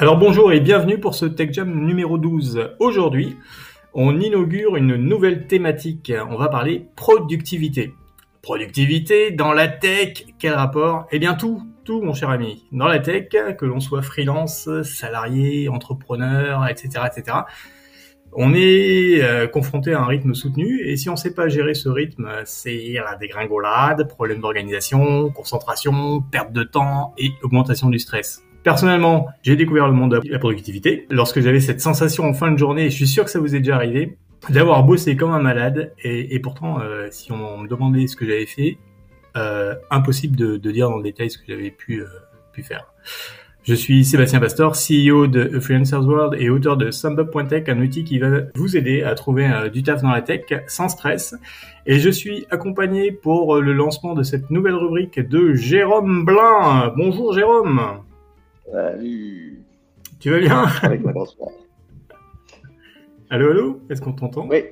Alors bonjour et bienvenue pour ce Tech Jam numéro 12. Aujourd'hui, on inaugure une nouvelle thématique. On va parler productivité. Productivité dans la tech, quel rapport? Eh bien tout, tout mon cher ami. Dans la tech, que l'on soit freelance, salarié, entrepreneur, etc., etc. On est euh, confronté à un rythme soutenu et si on ne sait pas gérer ce rythme, c'est la dégringolade, problème d'organisation, concentration, perte de temps et augmentation du stress. Personnellement, j'ai découvert le monde de la productivité lorsque j'avais cette sensation en fin de journée, et je suis sûr que ça vous est déjà arrivé, d'avoir bossé comme un malade, et, pourtant, euh, si on me demandait ce que j'avais fait, euh, impossible de, dire dans le détail ce que j'avais pu, euh, faire. Je suis Sébastien Pastor, CEO de Freelancers World et auteur de SumUp.tech, un outil qui va vous aider à trouver du taf dans la tech sans stress. Et je suis accompagné pour le lancement de cette nouvelle rubrique de Jérôme Blin. Bonjour Jérôme. Salut. Tu vas bien Avec ma grosse Allô, allô Est-ce qu'on t'entend? Oui.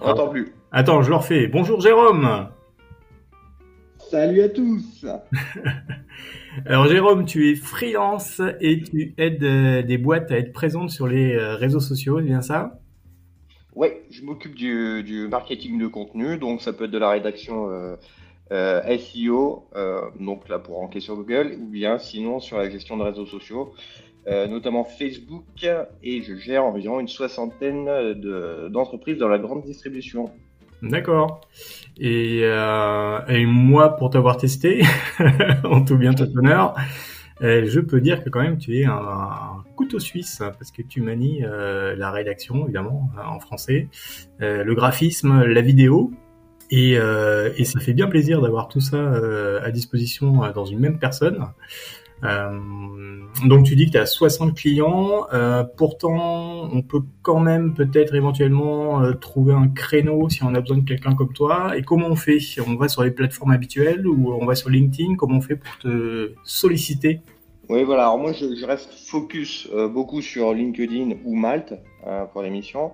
On n'entend plus. Attends, je le refais. Bonjour Jérôme. Salut à tous. Alors Jérôme, tu es freelance et tu aides euh, des boîtes à être présentes sur les euh, réseaux sociaux, c'est bien ça? Oui, je m'occupe du, marketing de contenu, donc ça peut être de la rédaction euh, euh, SEO, euh, donc là pour ranker sur Google, ou bien sinon sur la gestion de réseaux sociaux, euh, notamment Facebook, et je gère environ une soixantaine d'entreprises dans la grande distribution. D'accord. Et, moi, pour t'avoir testé, en tout bien tout honneur, je peux dire que quand même tu es un, couteau suisse parce que tu manies la rédaction évidemment en français, le graphisme, la vidéo, et, euh, et, ça fait bien plaisir d'avoir tout ça euh, à disposition euh, dans une même personne. Euh, donc tu dis que tu as 60 clients, pourtant on peut quand même peut-être éventuellement trouver un créneau si on a besoin de quelqu'un comme toi. Et comment on fait On va sur les plateformes habituelles ou on va sur LinkedIn? Comment on fait pour te solliciter? Oui voilà, alors moi je, je reste focus beaucoup sur LinkedIn ou Malte pour l'émission.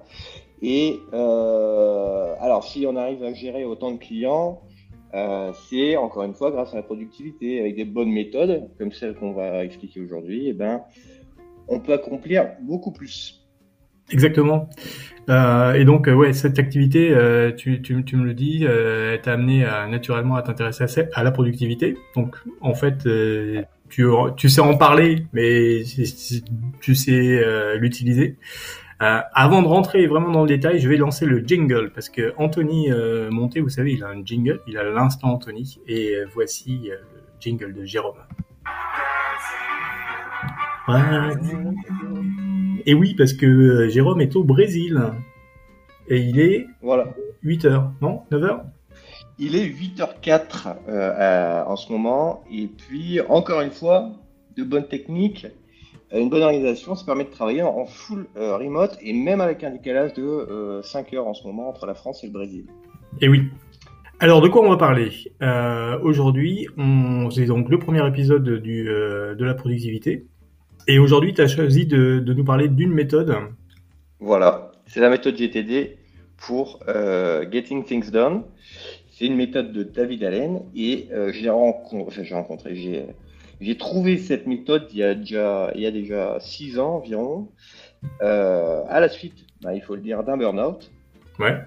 Et euh, alors, si on arrive à gérer autant de clients, euh, c'est encore une fois grâce à la productivité, avec des bonnes méthodes, comme celles qu'on va expliquer aujourd'hui, eh ben, on peut accomplir beaucoup plus. Exactement. Euh, et donc, euh, ouais, cette activité, euh, tu, tu, tu, me le dis, euh, t'a amené à, naturellement à t'intéresser à, la productivité. Donc, en fait, euh, tu, tu sais en parler, mais tu sais l'utiliser. Euh, avant de rentrer vraiment dans le détail, je vais lancer le jingle parce que Anthony euh, Monté, vous savez, il a un jingle, il a l'instant Anthony, et euh, voici euh, le jingle de Jérôme. Et oui, parce que Jérôme est au Brésil et il est voilà. 8 h non 9 h Il est 8h04 en ce moment, et puis encore une fois, de bonnes techniques une bonne organisation, ça permet de travailler en full euh, remote et même avec un décalage de 5 euh, heures en ce moment entre la France et le Brésil. Et oui. Alors de quoi on va parler? Euh, Aujourd'hui, c'est donc le premier épisode du, de la productivité. Et aujourd'hui, tu as choisi de, de, nous parler d'une méthode. Voilà, c'est la méthode GTD pour Getting Things Done. C'est une méthode de David Allen et j'ai rencontré, rencontré, j'ai j'ai trouvé cette méthode il y a déjà, il y a déjà six ans environ, euh, à la suite, bah, il faut le dire, d'un burn-out. Ouais.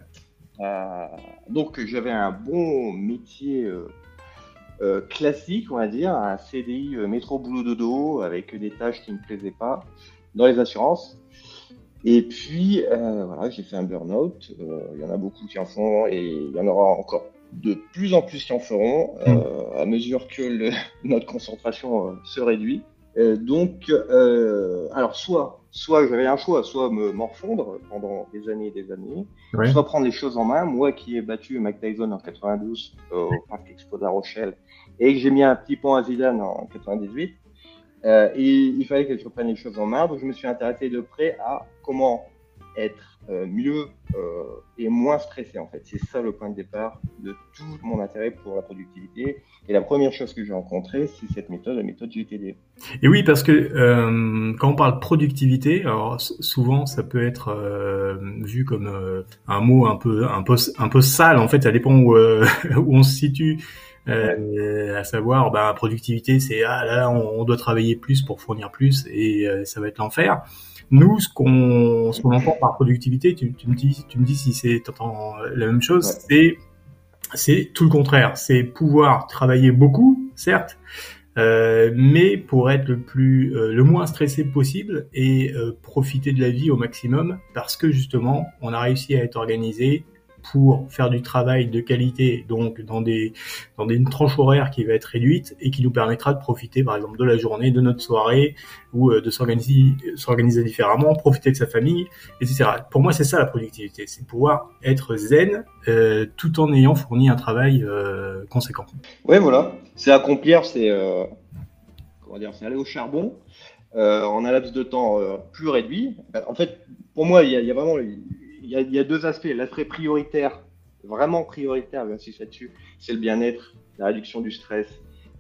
Euh, donc j'avais un bon métier euh, euh, classique, on va dire, un CDI euh, métro boulot dodo avec des tâches qui ne me plaisaient pas dans les assurances. Et puis voilà, j'ai fait un burn-out. Il y en a beaucoup qui en font et il y en aura encore de plus en plus qui en feront euh, hmm. à mesure que le, notre concentration euh, se réduit. Euh, donc, alors soit, soit j'avais un choix, soit me morfondre pendant des années et des années, soit prendre les choses en main. Moi qui ai battu Mike Tyson en 92 au Parc Expo de Rochelle et que j'ai mis un petit pont à Zidane en 98, et il fallait que je reprenne les choses en main. Donc je me suis intéressé de près à comment être euh, mieux euh, et moins stressé en fait. C'est ça le point de départ de tout mon intérêt pour la productivité. Et la première chose que j'ai rencontrée, c'est cette méthode, la méthode GTD. Et oui, parce que euh, quand on parle productivité, alors souvent ça peut être euh, vu comme un mot un peu un peu un peu sale. En fait, ça dépend où, où on se situe Euh, à savoir, bah, productivité, c'est ah là, on, doit travailler plus pour fournir plus et euh, ça va être l'enfer. Nous, ce qu'on ce qu'on entend par productivité, tu, tu, me dis, tu me dis si c'est la même chose, c'est c'est tout le contraire. C'est pouvoir travailler beaucoup, certes, euh, mais pour être le plus euh, le moins stressé possible et euh, profiter de la vie au maximum parce que justement on a réussi à être organisé pour faire du travail de qualité, donc dans des dans des, une tranche horaire qui va être réduite et qui nous permettra de profiter, par exemple, de la journée, de notre soirée, ou euh, de s'organiser différemment, profiter de sa famille, etc. Pour moi, c'est ça la productivité, c'est pouvoir être zen euh, tout en ayant fourni un travail euh, conséquent. Ouais, voilà, c'est accomplir, c'est comment dire, c'est aller au charbon. en un laps de temps plus réduit. En fait, pour moi, il y il y a vraiment il y, a, deux aspects. L'aspect prioritaire, vraiment prioritaire, j'insiste là-dessus, c'est le bien-être, la réduction du stress,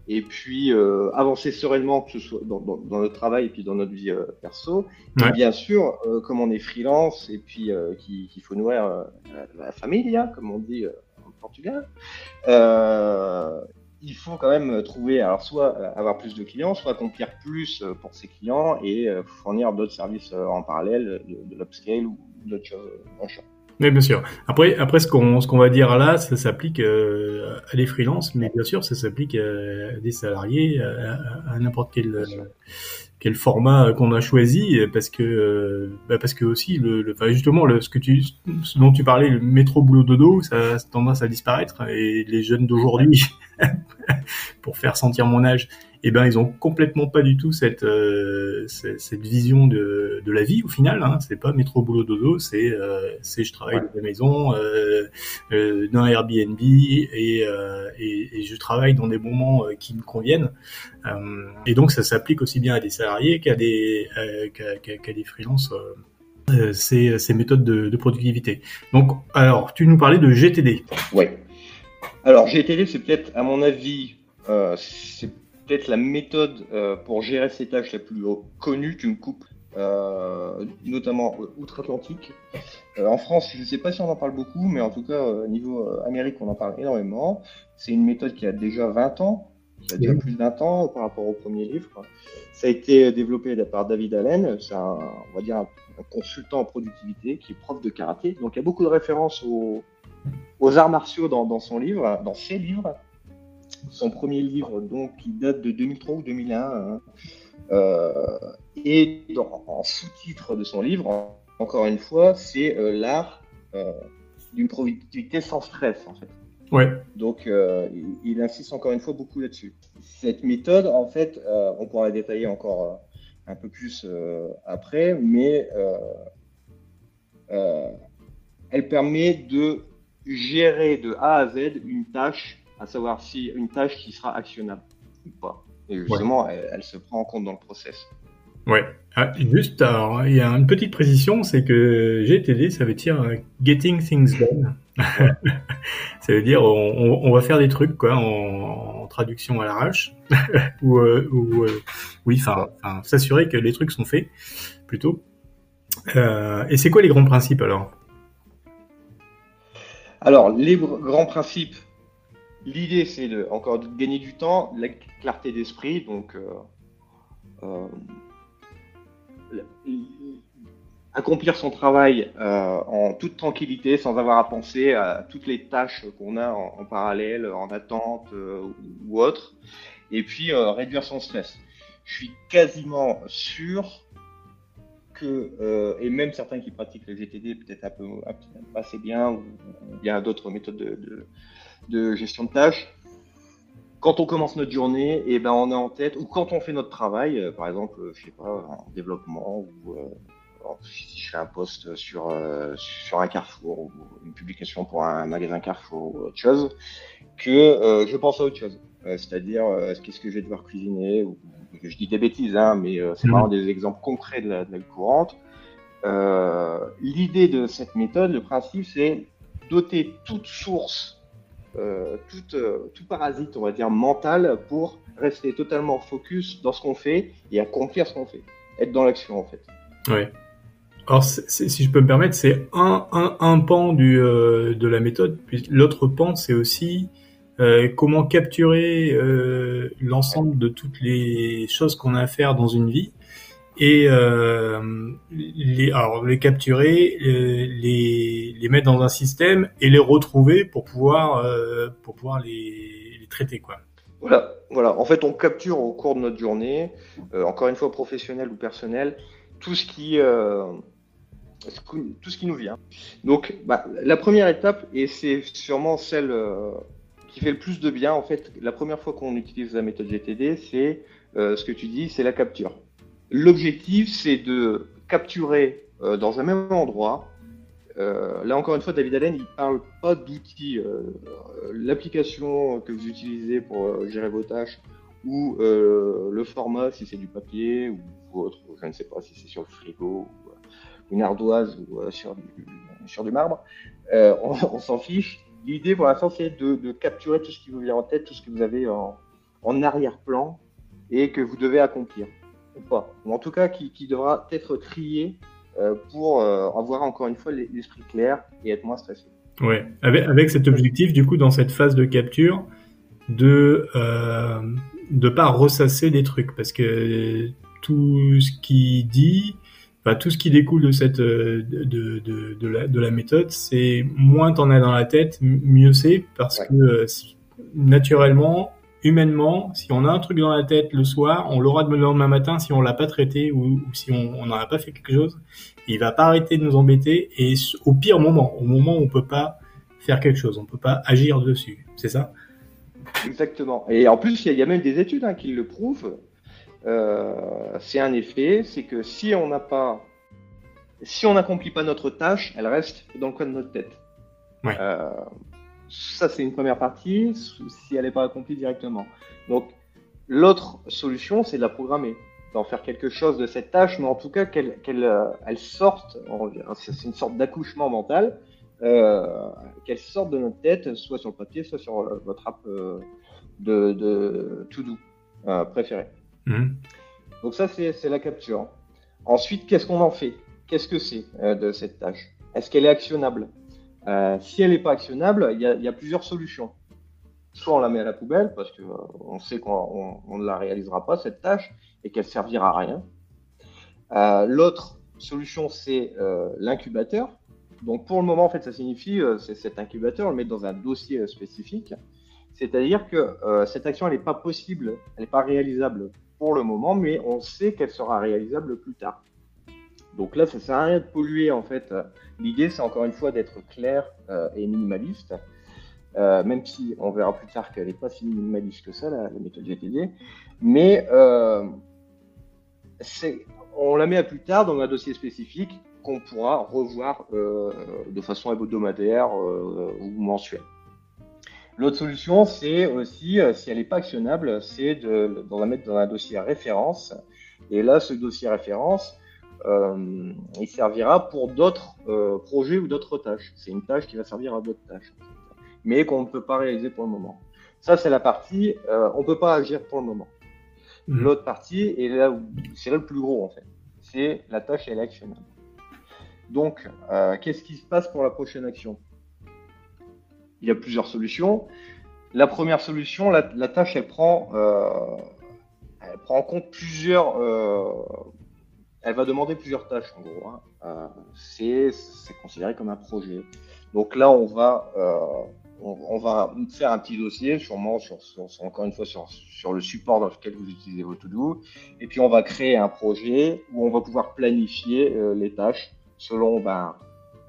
et puis euh, avancer sereinement, que ce soit dans, notre travail et puis dans notre vie euh, perso. Et bien sûr, euh, comme on est freelance et puis qu'il faut nourrir la famille, hein, comme on dit en Portugal, il faut quand même trouver, alors soit avoir plus de clients, soit accomplir plus pour ses clients et fournir d'autres services en parallèle, de, de l'upscale ou d'autres choses champ. Oui, bien sûr. Après, après ce qu'on ce qu'on va dire là, ça s'applique euh, à des freelances, mais bien sûr, ça s'applique à des salariés, à, n'importe quel quel format qu'on a choisi, parce que bah parce que aussi le, le justement le, ce que tu ce dont tu parlais, le métro boulot dodo, ça a tendance à disparaître et les jeunes d'aujourd'hui, pour faire sentir mon âge, eh ben ils ont complètement pas du tout cette euh, cette vision de, de la vie au final. Hein. C'est pas métro boulot dodo, c'est euh, c'est je travaille de la maison, euh, euh, dans Airbnb et, et, et je travaille dans des moments qui me conviennent. et donc ça s'applique aussi bien à des salariés qu'à des qu'à qu des freelances. ces, ces méthodes de, de productivité. Donc, alors, tu nous parlais de GTD. Oui. Alors, GTD, c'est peut-être, à mon avis, euh, c'est peut-être la méthode euh, pour gérer ces tâches la plus connue. Tu me coupes, euh, notamment euh, outre-Atlantique. en France, je ne sais pas si on en parle beaucoup, mais en tout cas, au niveau Amérique, on en parle énormément. C'est une méthode qui a déjà 20 ans, qui a déjà plus 20 ans par rapport au premier livre. Ça a été développé par David Allen, c'est un, on va dire un, consultant en productivité qui est prof de karaté. Donc il y a beaucoup de références aux, aux arts martiaux dans, dans son livre, dans ses livres son premier livre, donc, qui date de 2003 ou 2001. Hein. Euh, et en sous-titre de son livre, encore une fois, c'est euh, l'art euh, d'une productivité sans stress, en fait. Ouais. Donc, il, insiste encore une fois beaucoup là-dessus. Cette méthode, en fait, on pourra la détailler encore un peu plus après, mais elle permet de gérer de A à Z une tâche à savoir si une tâche qui sera actionnable ou pas. Et justement, elle, se prend en compte dans le process. Ouais. Ah, juste, alors, il y a une petite précision, c'est que GTD, ça veut dire euh, Getting Things Done. ça veut dire on, va faire des trucs quoi en, traduction à l'arrache ou, euh, ou euh, oui, enfin, s'assurer que les trucs sont faits plutôt. et c'est quoi les grands principes alors? Alors les grands principes, L'idée, c'est de, encore de gagner du temps, la clarté d'esprit, donc euh, euh, accomplir son travail euh, en toute tranquillité, sans avoir à penser à toutes les tâches qu'on a en, parallèle, en attente ou autre, et puis réduire son stress. Je suis quasiment sûr que, et même certains qui pratiquent les GTD peut-être un peu, assez bien, ou, y a d'autres méthodes de de gestion de tâches. Quand on commence notre journée, et eh ben on a en tête, ou quand on fait notre travail, euh, par exemple, euh, je sais pas, en développement, ou euh, si je fais un post sur, sur un carrefour, ou une publication pour un magasin carrefour, ou autre chose, que je pense à autre chose. C'est-à-dire, qu'est-ce que je vais devoir cuisiner, ou je dis des bêtises, hein, mais c'est vraiment des exemples concrets de la, de la courante. L'idée de cette méthode, le principe, c'est doter toute source tout, euh, tout, parasite, on va dire, mental pour rester totalement focus dans ce qu'on fait et accomplir ce qu'on fait. Être dans l'action, en fait. Ouais. Alors, si je peux me permettre, c'est un, un, un, pan du, euh, de la méthode, puis l'autre pan, c'est aussi comment capturer l'ensemble de toutes les choses qu'on a à faire dans une vie et les, alors les capturer, les, les mettre dans un système et les retrouver pour pouvoir pour pouvoir les, les traiter quoi. Voilà, voilà. En fait, on capture au cours de notre journée, encore une fois professionnelle ou personnelle, tout ce qui tout ce qui nous vient. Donc, bah, la première étape, et c'est sûrement celle euh, qui fait le plus de bien, en fait, la première fois qu'on utilise la méthode GTD, c'est euh, ce que tu dis, c'est la capture. L'objectif, c'est de capturer euh, dans un même endroit. là encore une fois, David Allen, il parle pas d'outils. L'application que vous utilisez pour gérer vos tâches ou le format, si c'est du papier ou autre, je ne sais pas si c'est sur le frigo une ardoise ou euh, sur, du, sur du marbre, euh, on, s'en fiche. L'idée pour l'instant, c'est de, capturer tout ce qui vous vient en tête, tout ce que vous avez en, arrière-plan et que vous devez accomplir. Ou pas. Ou en tout cas, qui, devra être trié euh, pour avoir encore une fois l'esprit clair et être moins stressé. Ouais, avec, avec, cet objectif, du coup, dans cette phase de capture, de ne pas ressasser des trucs, parce que tout ce qui dit, tout ce qui découle de cette euh, de, de, de, la, de la méthode, c'est moins t'en as dans la tête, mieux c'est parce que euh, naturellement, humainement, si on a un truc dans la tête le soir, on l'aura le lendemain matin si on l'a pas traité ou, si on n'en a pas fait quelque chose. Il va pas arrêter de nous embêter et au pire moment, au moment où on peut pas faire quelque chose, on peut pas agir dessus. C'est ça? Exactement. Et en plus, il y, a même des études hein, qui le prouvent. Euh, c'est un effet, c'est que si on n'a pas, si on n'accomplit pas notre tâche, elle reste dans le coin de notre tête. Euh, ça, c'est une première partie, si elle n'est pas accomplie directement. Donc, l'autre solution, c'est de la programmer, d'en faire quelque chose de cette tâche, mais en tout cas qu'elle euh, elle sorte, c'est une sorte d'accouchement mental, euh, qu'elle sorte de notre tête, soit sur le papier, soit sur votre app de, de to-do préféré. Mhm. Donc ça, c'est la capture. Ensuite, qu'est-ce qu'on en fait? Qu'est-ce que c'est euh, de cette tâche? Est-ce qu'elle est actionnable? Euh, Si elle n'est pas actionnable, il y, a plusieurs solutions. Soit on la met à la poubelle parce qu'on euh, sait qu'on ne la réalisera pas cette tâche et qu'elle servira à rien. L'autre solution, c'est l'incubateur. Donc pour le moment, en fait, ça signifie c'est cet incubateur, on le met dans un dossier spécifique. C'est-à-dire que cette action, elle n'est pas possible, elle n'est pas réalisable pour le moment, mais on sait qu'elle sera réalisable plus tard. Donc là, ça sert à rien de polluer en fait. L'idée, c'est encore une fois d'être clair euh, et minimaliste, euh, même si on verra plus tard qu'elle n'est pas si minimaliste que ça, la, méthode GTD. Mais euh, on la met à plus tard dans un dossier spécifique qu'on pourra revoir de façon hebdomadaire ou mensuelle. L'autre solution, c'est aussi, si elle n'est pas actionnable, c'est de, la mettre dans un dossier référence. Et là, ce dossier référence, euh, il servira pour d'autres euh, projets ou d'autres tâches. C'est une tâche qui va servir à d'autres tâches, mais qu'on ne peut pas réaliser pour le moment. Ça, c'est la partie, on ne peut pas agir pour le moment. Mmh. L'autre partie, et là où c'est là le plus gros en fait, c'est la tâche elle est actionnable. Donc, qu'est-ce qui se passe pour la prochaine action? Il y a plusieurs solutions. La première solution, la, tâche, elle prend, euh, elle prend en compte plusieurs. Euh, elle va demander plusieurs tâches en gros. Hein. Euh, c'est considéré comme un projet. Donc là, on va, on, va faire un petit dossier, sûrement sur, encore une fois sur, sur, le support dans lequel vous utilisez vos to-do. Et puis on va créer un projet où on va pouvoir planifier les tâches selon ben,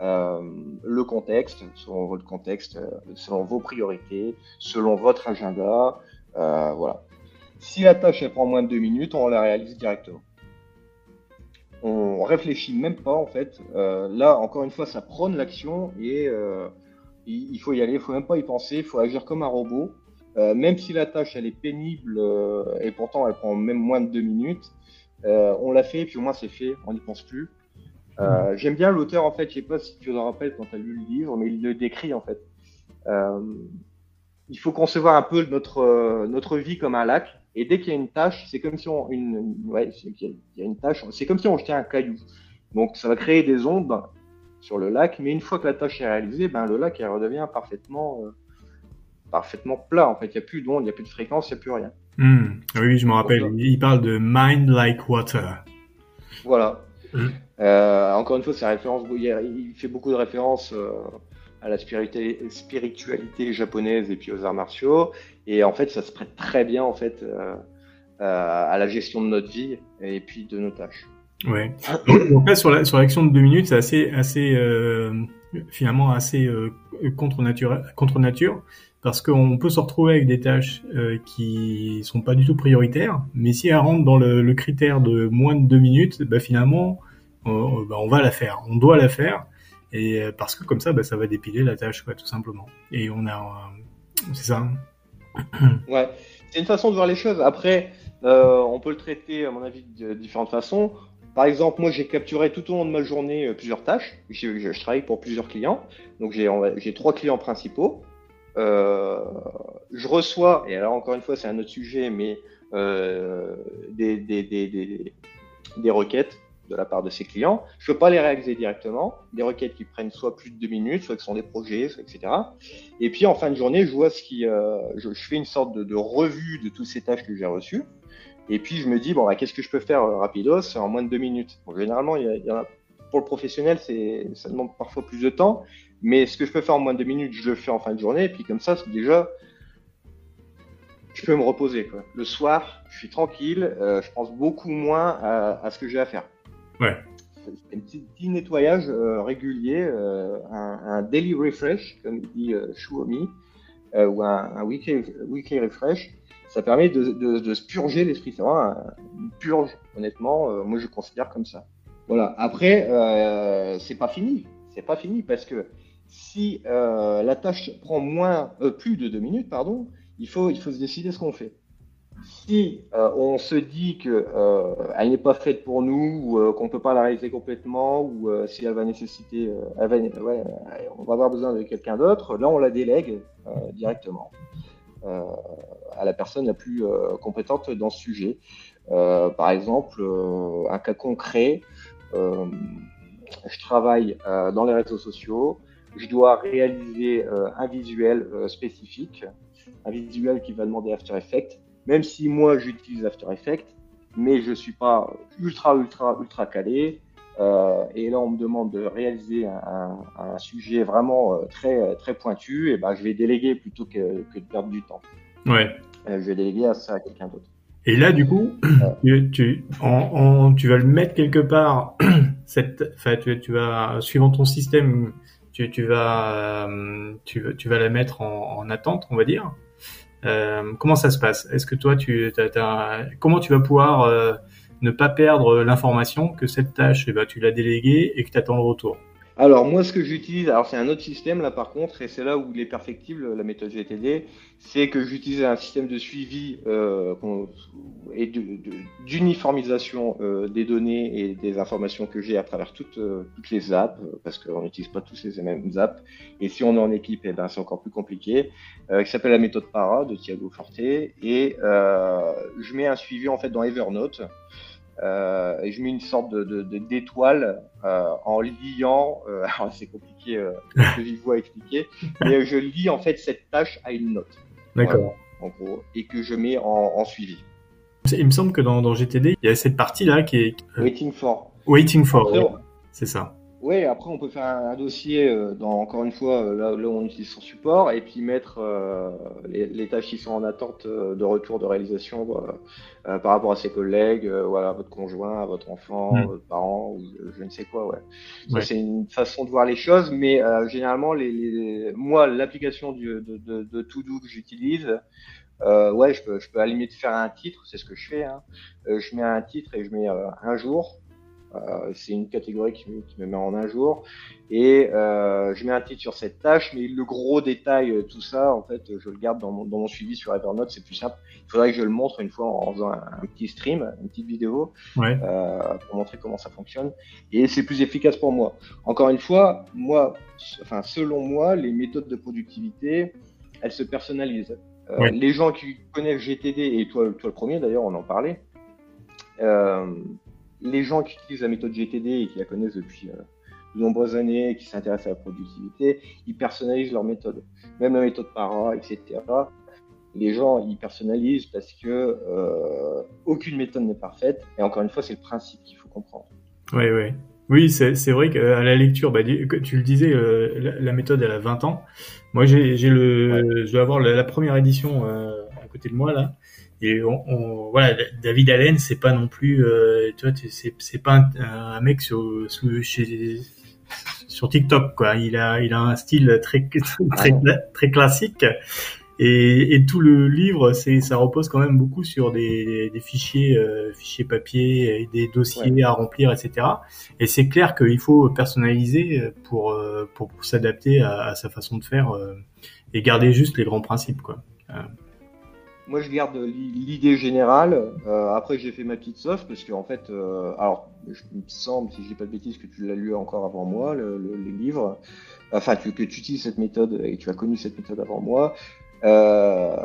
euh, le contexte, selon votre contexte, euh, selon vos priorités, selon votre agenda. Euh, voilà. Si la tâche elle prend moins de deux minutes, on la réalise directement. On réfléchit même pas en fait. là, encore une fois, ça prône l'action et il faut y aller. Il faut même pas y penser. Il faut agir comme un robot. même si la tâche elle est pénible et pourtant elle prend même moins de deux minutes, on l'a fait, puis au moins c'est fait, on n'y pense plus. Euh, j'aime bien l'auteur, en fait, je sais pas si tu te rappelles quand tu as lu le livre, mais il le décrit, en fait. Euh, il faut concevoir un peu notre, euh, notre vie comme un lac, et dès qu'il y a une tâche, c'est comme si on, une, ouais, il y a une tâche, c'est comme si on jetait un caillou. Donc, ça va créer des ondes sur le lac, mais une fois que la tâche est réalisée, ben, le lac, il redevient parfaitement, parfaitement plat. En fait, il n'y a plus d'onde, il n'y a plus de fréquence, il n'y a plus rien. Hmm. Oui, je me rappelle. il parle de mind like water. Voilà. Hmm. Euh, encore une fois, c'est référence. Il fait beaucoup de références euh, à la spiritualité, spiritualité, japonaise et puis aux arts martiaux. Et en fait, ça se prête très bien en fait euh, à la gestion de notre vie et puis de nos tâches. Ouais. Donc là, sur la sur l'action de deux minutes, c'est assez assez finalement assez contre nature contre nature parce qu'on peut se retrouver avec des tâches euh, qui sont pas du tout prioritaires, mais si elles rentrent dans le, critère de moins de deux minutes, bah, finalement, on, bah, on, va la faire, on doit la faire, et euh, parce que comme ça, bah, ça va dépiler la tâche, tout simplement. Et on a, euh, c'est ça. ouais, c'est une façon de voir les choses. Après, euh, on peut le traiter, à mon avis, de différentes façons. Par exemple, moi, j'ai capturé tout au long de ma journée plusieurs tâches. Je, travaille pour plusieurs clients, donc j'ai trois clients principaux. Euh, je reçois, et alors encore une fois, c'est un autre sujet, mais euh, des, des, des, des, requêtes de la part de ces clients. Je ne peux pas les réaliser directement. Des requêtes qui prennent soit plus de deux minutes, soit qui sont des projets, etc. Et puis en fin de journée, je vois ce qui, euh, je, fais une sorte de, revue de toutes ces tâches que j'ai reçues. Et puis je me dis bon, bah, qu'est-ce que je peux faire euh, rapidos en moins de deux minutes. Généralement, il y, a, pour le professionnel, c'est, ça demande parfois plus de temps. Mais ce que je peux faire en moins de deux minutes, je le fais en fin de journée. Et puis comme ça, déjà, je peux me reposer. Le soir, je suis tranquille, euh, je pense beaucoup moins à ce que j'ai à faire. Ouais. Un petit, nettoyage euh, régulier, euh, un, daily refresh, comme dit euh, Xiaomi, euh, ou un, weekly, refresh. Ça permet de, se purger l'esprit. C'est vraiment une purge, honnêtement. Euh, moi, je considère comme ça. Voilà. Après, c'est pas fini. C'est pas fini parce que si euh, la tâche prend moins, euh, plus de deux minutes, pardon, il faut, il faut se décider ce qu'on fait. Si euh, on se dit que euh, n'est pas faite pour nous, ou euh, qu'on peut pas la réaliser complètement, ou si elle va nécessiter, on va avoir besoin de quelqu'un d'autre, là on la délègue directement à la personne la plus compétente dans ce sujet. par exemple, un cas concret, je travaille dans les réseaux sociaux, je dois réaliser un visuel spécifique, un visuel qui va demander After Effects, même si moi j'utilise After Effects, mais je suis pas ultra ultra ultra calé. Euh, et là, on me demande de réaliser un, sujet vraiment euh, très très pointu. Et ben, je vais déléguer plutôt que, que de perdre du temps. Ouais. Euh, je vais déléguer à ça à quelqu'un d'autre. Et là, du coup, tu, tu, en, en, tu vas le mettre quelque part. Cette, enfin, tu, tu vas suivant ton système tu, tu vas, tu, tu, vas la mettre en, en attente, on va dire. Euh, comment ça se passe? Est-ce que toi, tu, as, comment tu vas pouvoir euh, ne pas perdre l'information que cette tâche, eh ben, tu l'as déléguée et que tu attends le retour? Alors moi, ce que j'utilise, alors c'est un autre système là par contre, et c'est là où il est perfectible la méthode GTD, c'est que j'utilise un système de suivi euh, et d'uniformisation euh, des données et des informations que j'ai à travers toutes, euh, toutes les apps, parce qu'on n'utilise pas tous les mêmes apps, et si on est en équipe, eh ben, c'est encore plus compliqué, qui s'appelle la méthode PARA de Thiago Forte, et je mets un suivi en fait dans Evernote. Euh, et je mets une sorte de, de, de d'étoile euh, en liant, euh, c'est compliqué que je à expliquer, mais je lis en fait cette tâche à une note. D'accord. en gros, et que je mets en, en, suivi. Il me semble que dans, dans GTD, il y a cette partie-là qui est... Waiting for. Waiting for, c'est ça. Oui, après on peut faire un, un dossier euh, dans encore une fois euh, là, là, où on utilise son support et puis mettre euh, les, les, tâches qui sont en attente euh, de retour de réalisation euh, par rapport à ses collègues, voilà, à votre conjoint, à votre enfant, mmh. votre parent ou je, je, ne sais quoi. Ouais. ouais. C'est une façon de voir les choses, mais généralement les, les, moi l'application de, de, de To-Do que j'utilise, ouais, je peux, je peux à la limite faire un titre, c'est ce que je fais. Hein. je mets un titre et je mets un jour euh, c'est une catégorie qui me, qui me, met en un jour. Et euh, je mets un titre sur cette tâche, mais le gros détail, euh, tout ça, en fait, je le garde dans mon, dans mon suivi sur Evernote, c'est plus simple. Il faudrait que je le montre une fois en faisant un, un petit stream, une petite vidéo, ouais. euh, pour montrer comment ça fonctionne. Et c'est plus efficace pour moi. Encore une fois, moi, enfin, selon moi, les méthodes de productivité, elles se personnalisent. Euh, ouais. Les gens qui connaissent GTD, et toi, toi le premier d'ailleurs, on en parlait, euh, les gens qui utilisent la méthode GTD et qui la connaissent depuis, euh, de nombreuses années, qui s'intéressent à la productivité, ils personnalisent leur méthode. Même la méthode para, etc. Les gens, ils personnalisent parce que euh, aucune méthode n'est parfaite. Et encore une fois, c'est le principe qu'il faut comprendre. Oui, oui. Oui, c'est vrai qu'à la lecture, bah, tu le disais, euh, la, méthode, elle a 20 ans. Moi, j'ai le, je dois avoir la, première édition euh, à côté de moi, là. Et on, voilà, David Allen, c'est pas non plus, euh, tu vois, c'est pas un, mec sur, chez, sur TikTok, quoi. Il a, il a un style très, très, très classique. Et, et, tout le livre, c'est, ça repose quand même beaucoup sur des, des fichiers, euh, fichiers papier, et des dossiers à remplir, etc. Et c'est clair qu'il faut personnaliser pour, euh, pour, s'adapter à, à, sa façon de faire euh, et garder juste les grands principes, quoi. Moi, je garde l'idée générale. Euh, après, j'ai fait ma petite sauce parce qu'en fait, euh, alors, je me semble, si je dis pas de bêtises, que tu l'as lu encore avant moi, le, le, les livres. Enfin, que tu utilises cette méthode et tu as connu cette méthode avant moi. Euh,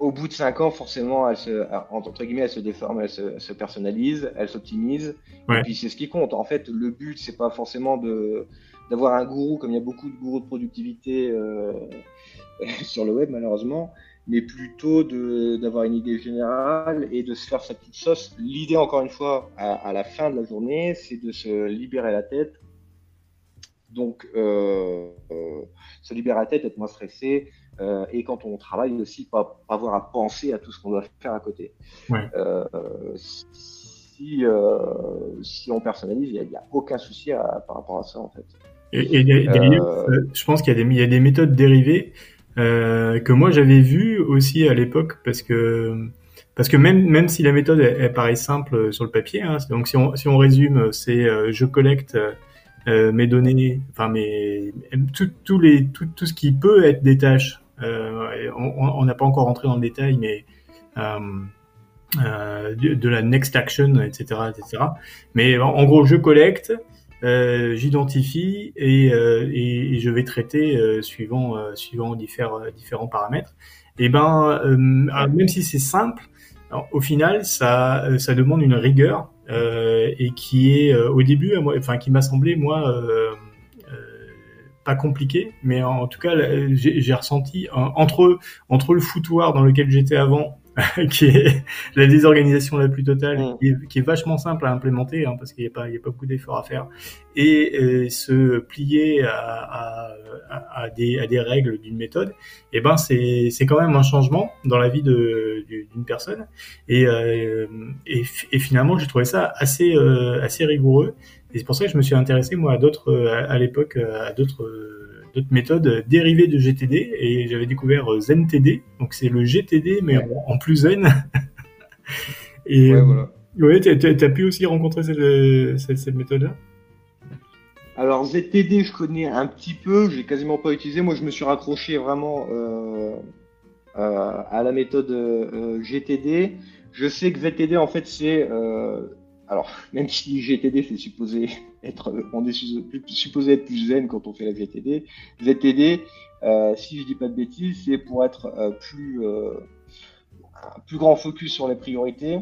au bout de cinq ans, forcément, elle se, entre guillemets, elle se déforme, elle se, se personnalise, elle s'optimise. Et puis, c'est ce qui compte. En fait, le but, c'est pas forcément de d'avoir un gourou, comme il y a beaucoup de gourous de productivité euh, sur le web, malheureusement mais plutôt d'avoir une idée générale et de se faire sa petite sauce. L'idée, encore une fois, à, à, la fin de la journée, c'est de se libérer la tête. Donc, euh, euh, se libérer la tête, être moins stressé, euh, et quand on travaille aussi, pas, pas, avoir à penser à tout ce qu'on doit faire à côté. Ouais. Si, si on personnalise, il n'y a, a, aucun souci à, par rapport à ça, en fait. Et, et des, je pense qu'il y, y, a des méthodes dérivées que moi j'avais vu aussi à l'époque parce que parce que même même si la méthode elle, paraît simple sur le papier, hein, donc si on si on résume, c'est euh, je collecte euh, mes données, enfin mes tout, tout les tout, tout ce qui peut être des tâches. Euh, on n'a pas encore rentré dans le détail, mais de, la next action, etc., etc. Mais en gros, je collecte, euh, j'identifie et, euh, et, et, je vais traiter euh, suivant euh, suivant différents différents paramètres. Et ben même si c'est simple, au final ça ça demande une rigueur et qui est au début enfin qui m'a semblé moi pas compliqué, mais en, tout cas j'ai ressenti entre entre le foutoir dans lequel j'étais avant qui est la désorganisation la plus totale, mm. qui, est, qui, est, vachement simple à implémenter, hein, parce qu'il n'y a, pas, il y a pas beaucoup d'efforts à faire, et euh, se plier à, à, à, des, à des règles d'une méthode, et eh ben c'est, c'est quand même un changement dans la vie de, d'une personne. Et, euh, et, et, finalement, j'ai trouvé ça assez, euh, assez rigoureux. Et c'est pour ça que je me suis intéressé moi à d'autres, à, l'époque, à d'autres d'autres méthodes dérivées de GTD et j'avais découvert euh, ZenTD, donc c'est le GTD mais en, plus zen. et ouais, voilà. ouais tu as, pu aussi rencontrer cette, cette, cette méthode-là? Alors ZTD, je connais un petit peu, j'ai quasiment pas utilisé. Moi, je me suis raccroché vraiment euh, euh, à la méthode euh, GTD. Je sais que ZTD, en fait, c'est euh, alors, même si GTD, c'est supposé être, on est supposé être plus zen quand on fait la GTD. ZTD, euh, si je dis pas de bêtises, c'est pour être euh, plus, euh, un plus grand focus sur les priorités.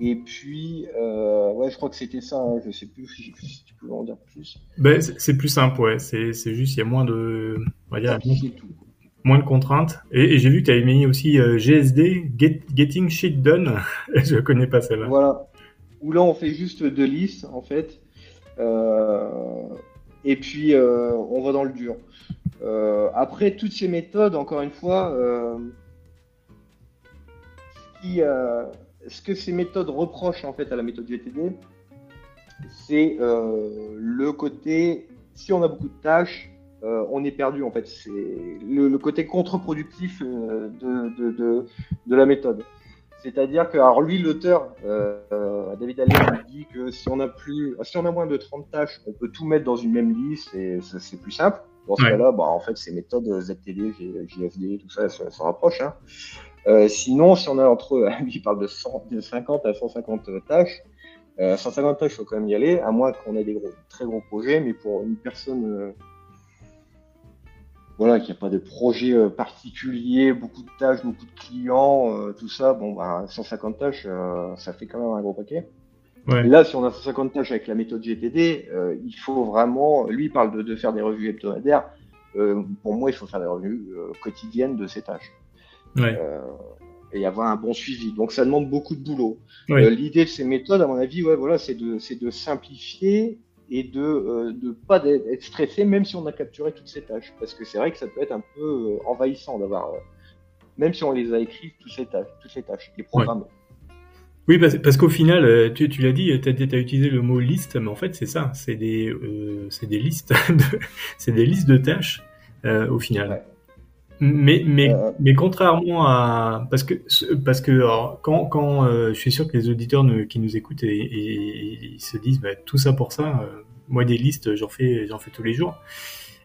Et puis, euh, ouais, je crois que c'était ça. Hein, je sais plus si tu peux en dire plus. Ben, c'est plus simple, ouais. C'est juste, il y a moins de, on va dire, moins de contraintes. Et, j'ai vu que tu avais mis aussi GSD, Getting Shit Done. je connais pas celle-là. Voilà où là on fait juste deux listes en fait. Euh, et puis euh, on va dans le dur. Euh, après toutes ces méthodes, encore une fois, ce, que ces méthodes reprochent en fait à la méthode GTD, c'est le côté si on a beaucoup de tâches, on est perdu en fait. C'est le, côté contre-productif de, la méthode. C'est-à-dire que, alors lui, l'auteur, euh, David Allen, dit que si on a plus, si on a moins de 30 tâches, on peut tout mettre dans une même liste et c'est plus simple. Dans ce cas-là, bah, en fait, ces méthodes ZTD, JFD, tout ça, ça, ça rapproche. Hein. Euh, sinon, si on a entre, lui, il parle de, 100, de 50 à 150 tâches. Euh, 150 tâches, il faut quand même y aller, à moins qu'on ait des gros, très gros projets, mais pour une personne euh, voilà, qu'il n'y a pas de projet euh, particulier, beaucoup de tâches, beaucoup de clients, euh, tout ça, bon, bah, 150 tâches, euh, ça fait quand même un gros paquet. Là, si on a 150 tâches avec la méthode GTD, euh, il faut vraiment, lui il parle de, de faire des revues hebdomadaires. Euh, pour moi, il faut faire des revues euh, quotidiennes de ces tâches. Ouais. et avoir un bon suivi. Donc, ça demande beaucoup de boulot. L'idée de ces méthodes, à mon avis, ouais, voilà, c'est de, c'est de simplifier et de ne pas être stressé, même si on a capturé toutes ces tâches. Parce que c'est vrai que ça peut être un peu envahissant d'avoir, même si on les a écrites, toutes ces tâches, toutes ces tâches, les programmes. Oui, parce, parce qu'au final, euh, tu, tu l'as dit, tu as, utilisé le mot liste, mais en fait, c'est ça, c'est des, euh, des listes, c'est des listes de tâches euh, au final. Mais, mais, euh, mais contrairement à parce que parce que alors, quand quand euh, je suis sûr que les auditeurs qui nous écoutent et, et, ils se disent bah, tout ça pour ça, moi des listes j'en fais j'en fais tous les jours.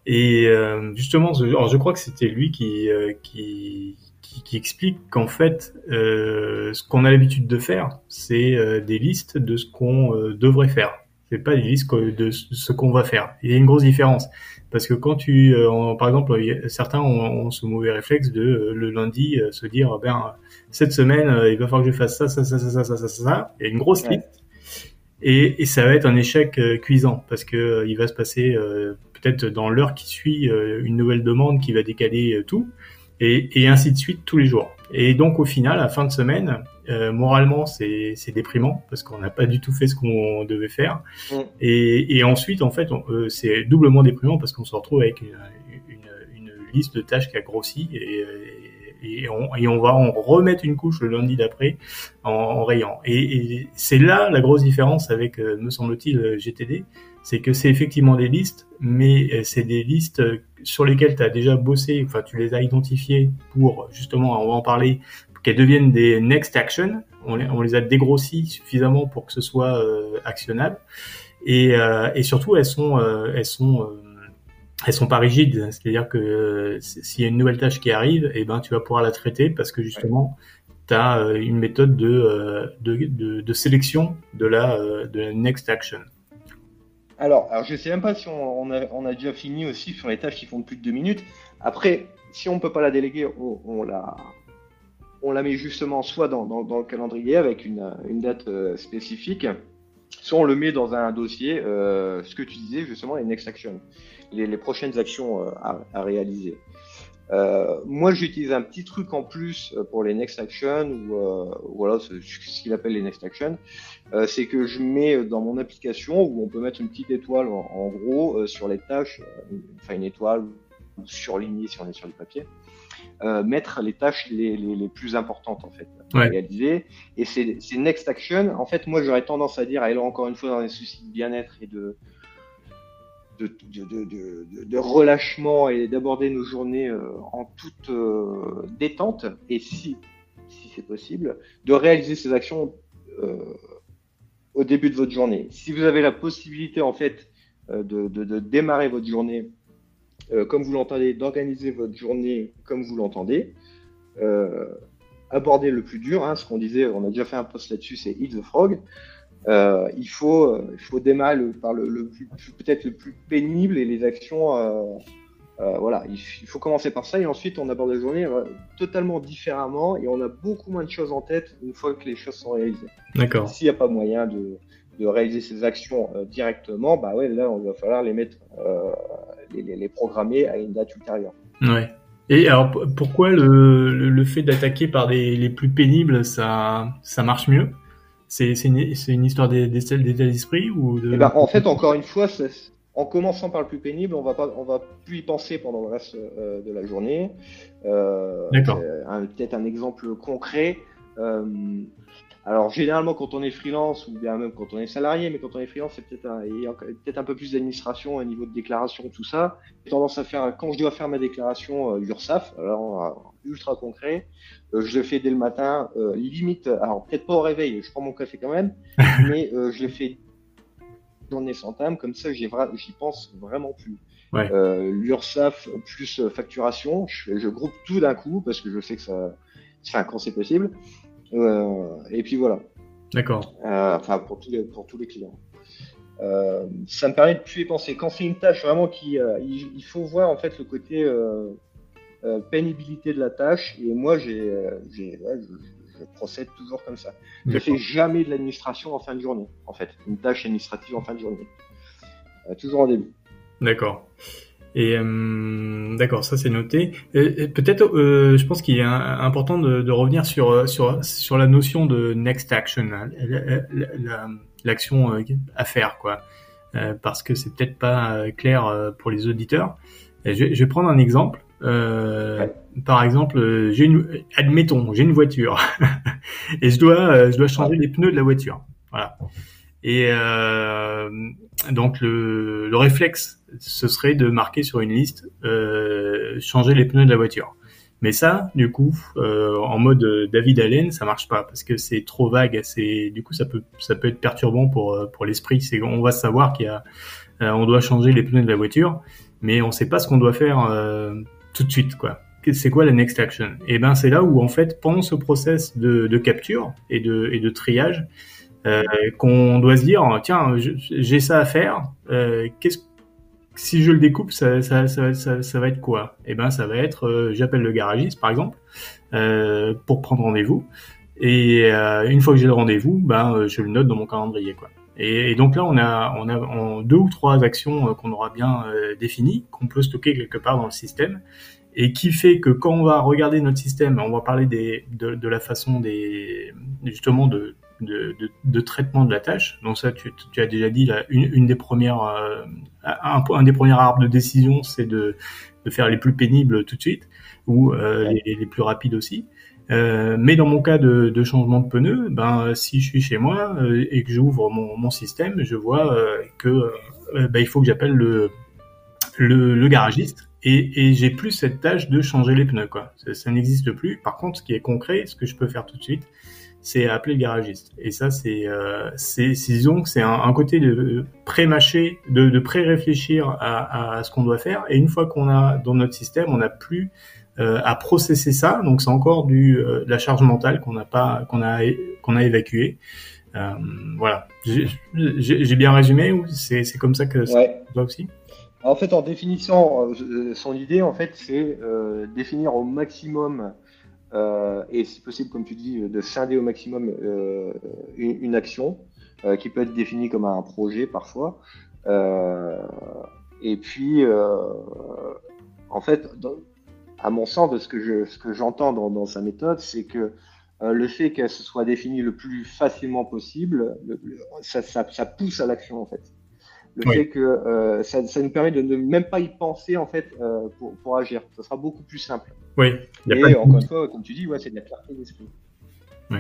Et justement, alors je crois que c'était lui qui qui qui, explique qu'en fait, euh, ce qu'on a l'habitude de faire, c'est euh, des listes de ce qu'on euh, devrait faire. C'est pas des listes de ce qu'on va faire. Il y a une grosse différence parce que quand tu, par exemple, certains ont, ce mauvais réflexe de le lundi se dire, ben cette semaine, il va falloir que je fasse ça, ça, ça, ça, ça, ça, ça, ça. Il y a une grosse liste. Et, et, ça va être un échec cuisant parce que il va se passer peut-être dans l'heure qui suit une nouvelle demande qui va décaler tout et, et, ainsi de suite tous les jours. Et donc au final, à fin de semaine, euh, moralement, c'est déprimant parce qu'on n'a pas du tout fait ce qu'on devait faire. Mm. Et, et, ensuite, en fait, euh, c'est doublement déprimant parce qu'on se retrouve avec une, une, une, liste de tâches qui a grossi et, et, on, et on va en remettre une couche le lundi d'après en, en, rayant. Et, c'est là la grosse différence avec, euh, me semble-t-il, GTD, c'est que c'est effectivement des listes, mais c'est des listes sur lesquelles tu as déjà bossé, enfin tu les as identifiées pour justement, on va en parler, qu'elles deviennent des next action. On les, on a dégrossis suffisamment pour que ce soit euh, actionnable. Et, euh, et, surtout, elles sont, euh, elles sont, elles sont pas rigides. C'est-à-dire que s'il y a une nouvelle tâche qui arrive, et eh ben tu vas pouvoir la traiter parce que justement, tu as une méthode de, de, de, sélection de la, de la next action. Alors, alors je sais même pas si on, a, déjà fini aussi sur les tâches qui font plus de deux minutes. Après, si on peut pas la déléguer, on, la, on la met justement soit dans, le calendrier avec une, date euh, spécifique, soit on le met dans un dossier, euh, ce que tu disais justement, les next actions, les, prochaines actions euh, à, réaliser. moi, j'utilise un petit truc en plus pour les next actions ou voilà ce, qu'il appelle les next actions. C'est que je mets dans mon application où on peut mettre une petite étoile en, gros sur les tâches, enfin une étoile surlignée si on est sur du papier, mettre les tâches les, les, les, plus importantes en fait à réaliser. Et c'est next action. En fait, moi j'aurais tendance à dire, là encore une fois dans les soucis de bien-être et de de, de, de, de, relâchement et d'aborder nos journées en toute détente et si, si c'est possible, de réaliser ces actions euh, au début de votre journée. Si vous avez la possibilité en fait euh, de, de, démarrer votre journée euh, comme vous l'entendez, d'organiser votre journée comme vous l'entendez, euh, aborder le plus dur, hein, ce qu'on disait, on a déjà fait un post là-dessus, c'est Eat the Frog. Euh, il, faut, il faut démarrer le, par le, le peut-être le plus pénible et les actions euh, voilà, il, faut commencer par ça et ensuite on aborde la journée totalement différemment et on a beaucoup moins de choses en tête une fois que les choses sont réalisées. D'accord. S'il n'y a pas moyen de, de réaliser ces actions euh, directement, bah ouais, là on va falloir les mettre, les, les, les, programmer à une date ultérieure. Ouais. Et alors pourquoi le, le, fait d'attaquer par des, les plus pénibles, ça, ça marche mieux? C'est une, une, histoire d'état d'esprit ou de... Eh ben, en fait, encore une fois, en commençant par le plus pénible, on va pas, on va plus y penser pendant le reste euh, de la journée. Euh, D'accord. Peut-être un exemple concret. Euh, alors généralement quand on est freelance ou bien même quand on est salarié, mais quand on est freelance, c'est peut-être un, peut-être un peu plus d'administration au niveau de déclaration, tout ça. J'ai tendance à faire quand je dois faire ma déclaration euh, URSAF, alors ultra concret, euh, je le fais dès le matin, euh, limite, alors peut-être pas au réveil, je prends mon café quand même, mais je le fais journée sans thème, comme ça j'y pense vraiment plus. Ouais. Euh, L'URSAF plus euh, facturation, je, je groupe tout d'un coup parce que je sais que ça, enfin quand c'est possible. Euh, et puis voilà. D'accord. Euh, enfin pour tous les pour tous les clients. Euh, ça me permet de plus y penser. Quand c'est une tâche vraiment qui, il, il, faut voir en fait le côté pénibilité de la tâche. Et moi j'ai, ouais, procède toujours comme ça. Je ne fais jamais de l'administration en fin de journée, en fait, une tâche administrative en fin de journée. toujours en début. D'accord. Et euh, d'accord, ça c'est noté. Peut-être, euh, je pense qu'il est important de, de, revenir sur sur sur la notion de next action, l'action euh, à faire, quoi, euh, parce que c'est peut-être pas clair pour les auditeurs. Je, je, vais prendre un exemple. Par exemple, j'ai une, admettons, j'ai une voiture et je dois je dois changer les pneus de la voiture. Voilà. Et donc le, le réflexe ce serait de marquer sur une liste euh, changer les pneus de la voiture. Mais ça, du coup, euh, en mode David Allen, ça marche pas parce que c'est trop vague. C'est du coup ça peut ça peut être perturbant pour euh, pour l'esprit. C'est on va savoir qu'il y a on doit changer les pneus de la voiture, mais on sait pas ce qu'on doit faire tout de suite quoi. C'est quoi la next action? Et eh ben c'est là où en fait pendant ce process de, de capture et de et de triage, euh, qu'on doit se dire tiens j'ai ça à faire. Euh, si je le découpe, ça, ça, ça, ça, va être quoi? Eh ben, ça va être, euh, j'appelle le garagiste, par exemple, pour prendre rendez-vous. Et une fois que j'ai le rendez-vous, ben, je le note dans mon calendrier, quoi. Et, donc là, on a, on a deux ou trois actions qu'on aura bien définies, qu'on peut stocker quelque part dans le système, et qui fait que quand on va regarder notre système, on va parler des, de, de la façon des, justement de de, de, de, traitement de la tâche. Donc ça, tu, tu as déjà dit, là, une, une des premières, euh, un, un, des premiers arbres de décision, c'est de, de, faire les plus pénibles tout de suite ou euh, les, les, plus rapides aussi. Euh, mais dans mon cas de, de, changement de pneu, ben si je suis chez moi et que j'ouvre mon, mon, système, je vois que ben, il faut que j'appelle le, le, le garagiste et, et j'ai plus cette tâche de changer les pneus quoi. Ça, ça n'existe plus. Par contre, ce qui est concret, ce que je peux faire tout de suite, c'est appeler le garagiste. Et ça, c'est, euh, c'est, disons que c'est un, un, côté de pré-mâcher, de, de pré-réfléchir à, à, ce qu'on doit faire. Et une fois qu'on a dans notre système, on n'a plus euh, à processer ça. Donc c'est encore du euh, de la charge mentale qu'on n'a pas, qu'on a, qu'on a évacuée. Euh, voilà. J'ai bien résumé ou c'est, c'est comme ça que ouais. ça aussi? En fait, en définissant euh, son idée, en fait, c'est définir au maximum euh, et si possible, comme tu dis, de scinder au maximum euh, une, action euh, qui peut être définie comme un projet parfois. Et puis, en fait, à mon sens, de ce que je, j'entends dans, sa méthode, c'est que le fait qu'elle se soit définie le plus facilement possible, le, ça, ça, ça, pousse à l'action en fait le oui. fait que euh, ça, ça, nous permet de ne même pas y penser en fait euh, pour, pour, agir. Ça sera beaucoup plus simple. Oui. Et encore une fois, comme tu dis, ouais, c'est de la clarté d'esprit. Oui.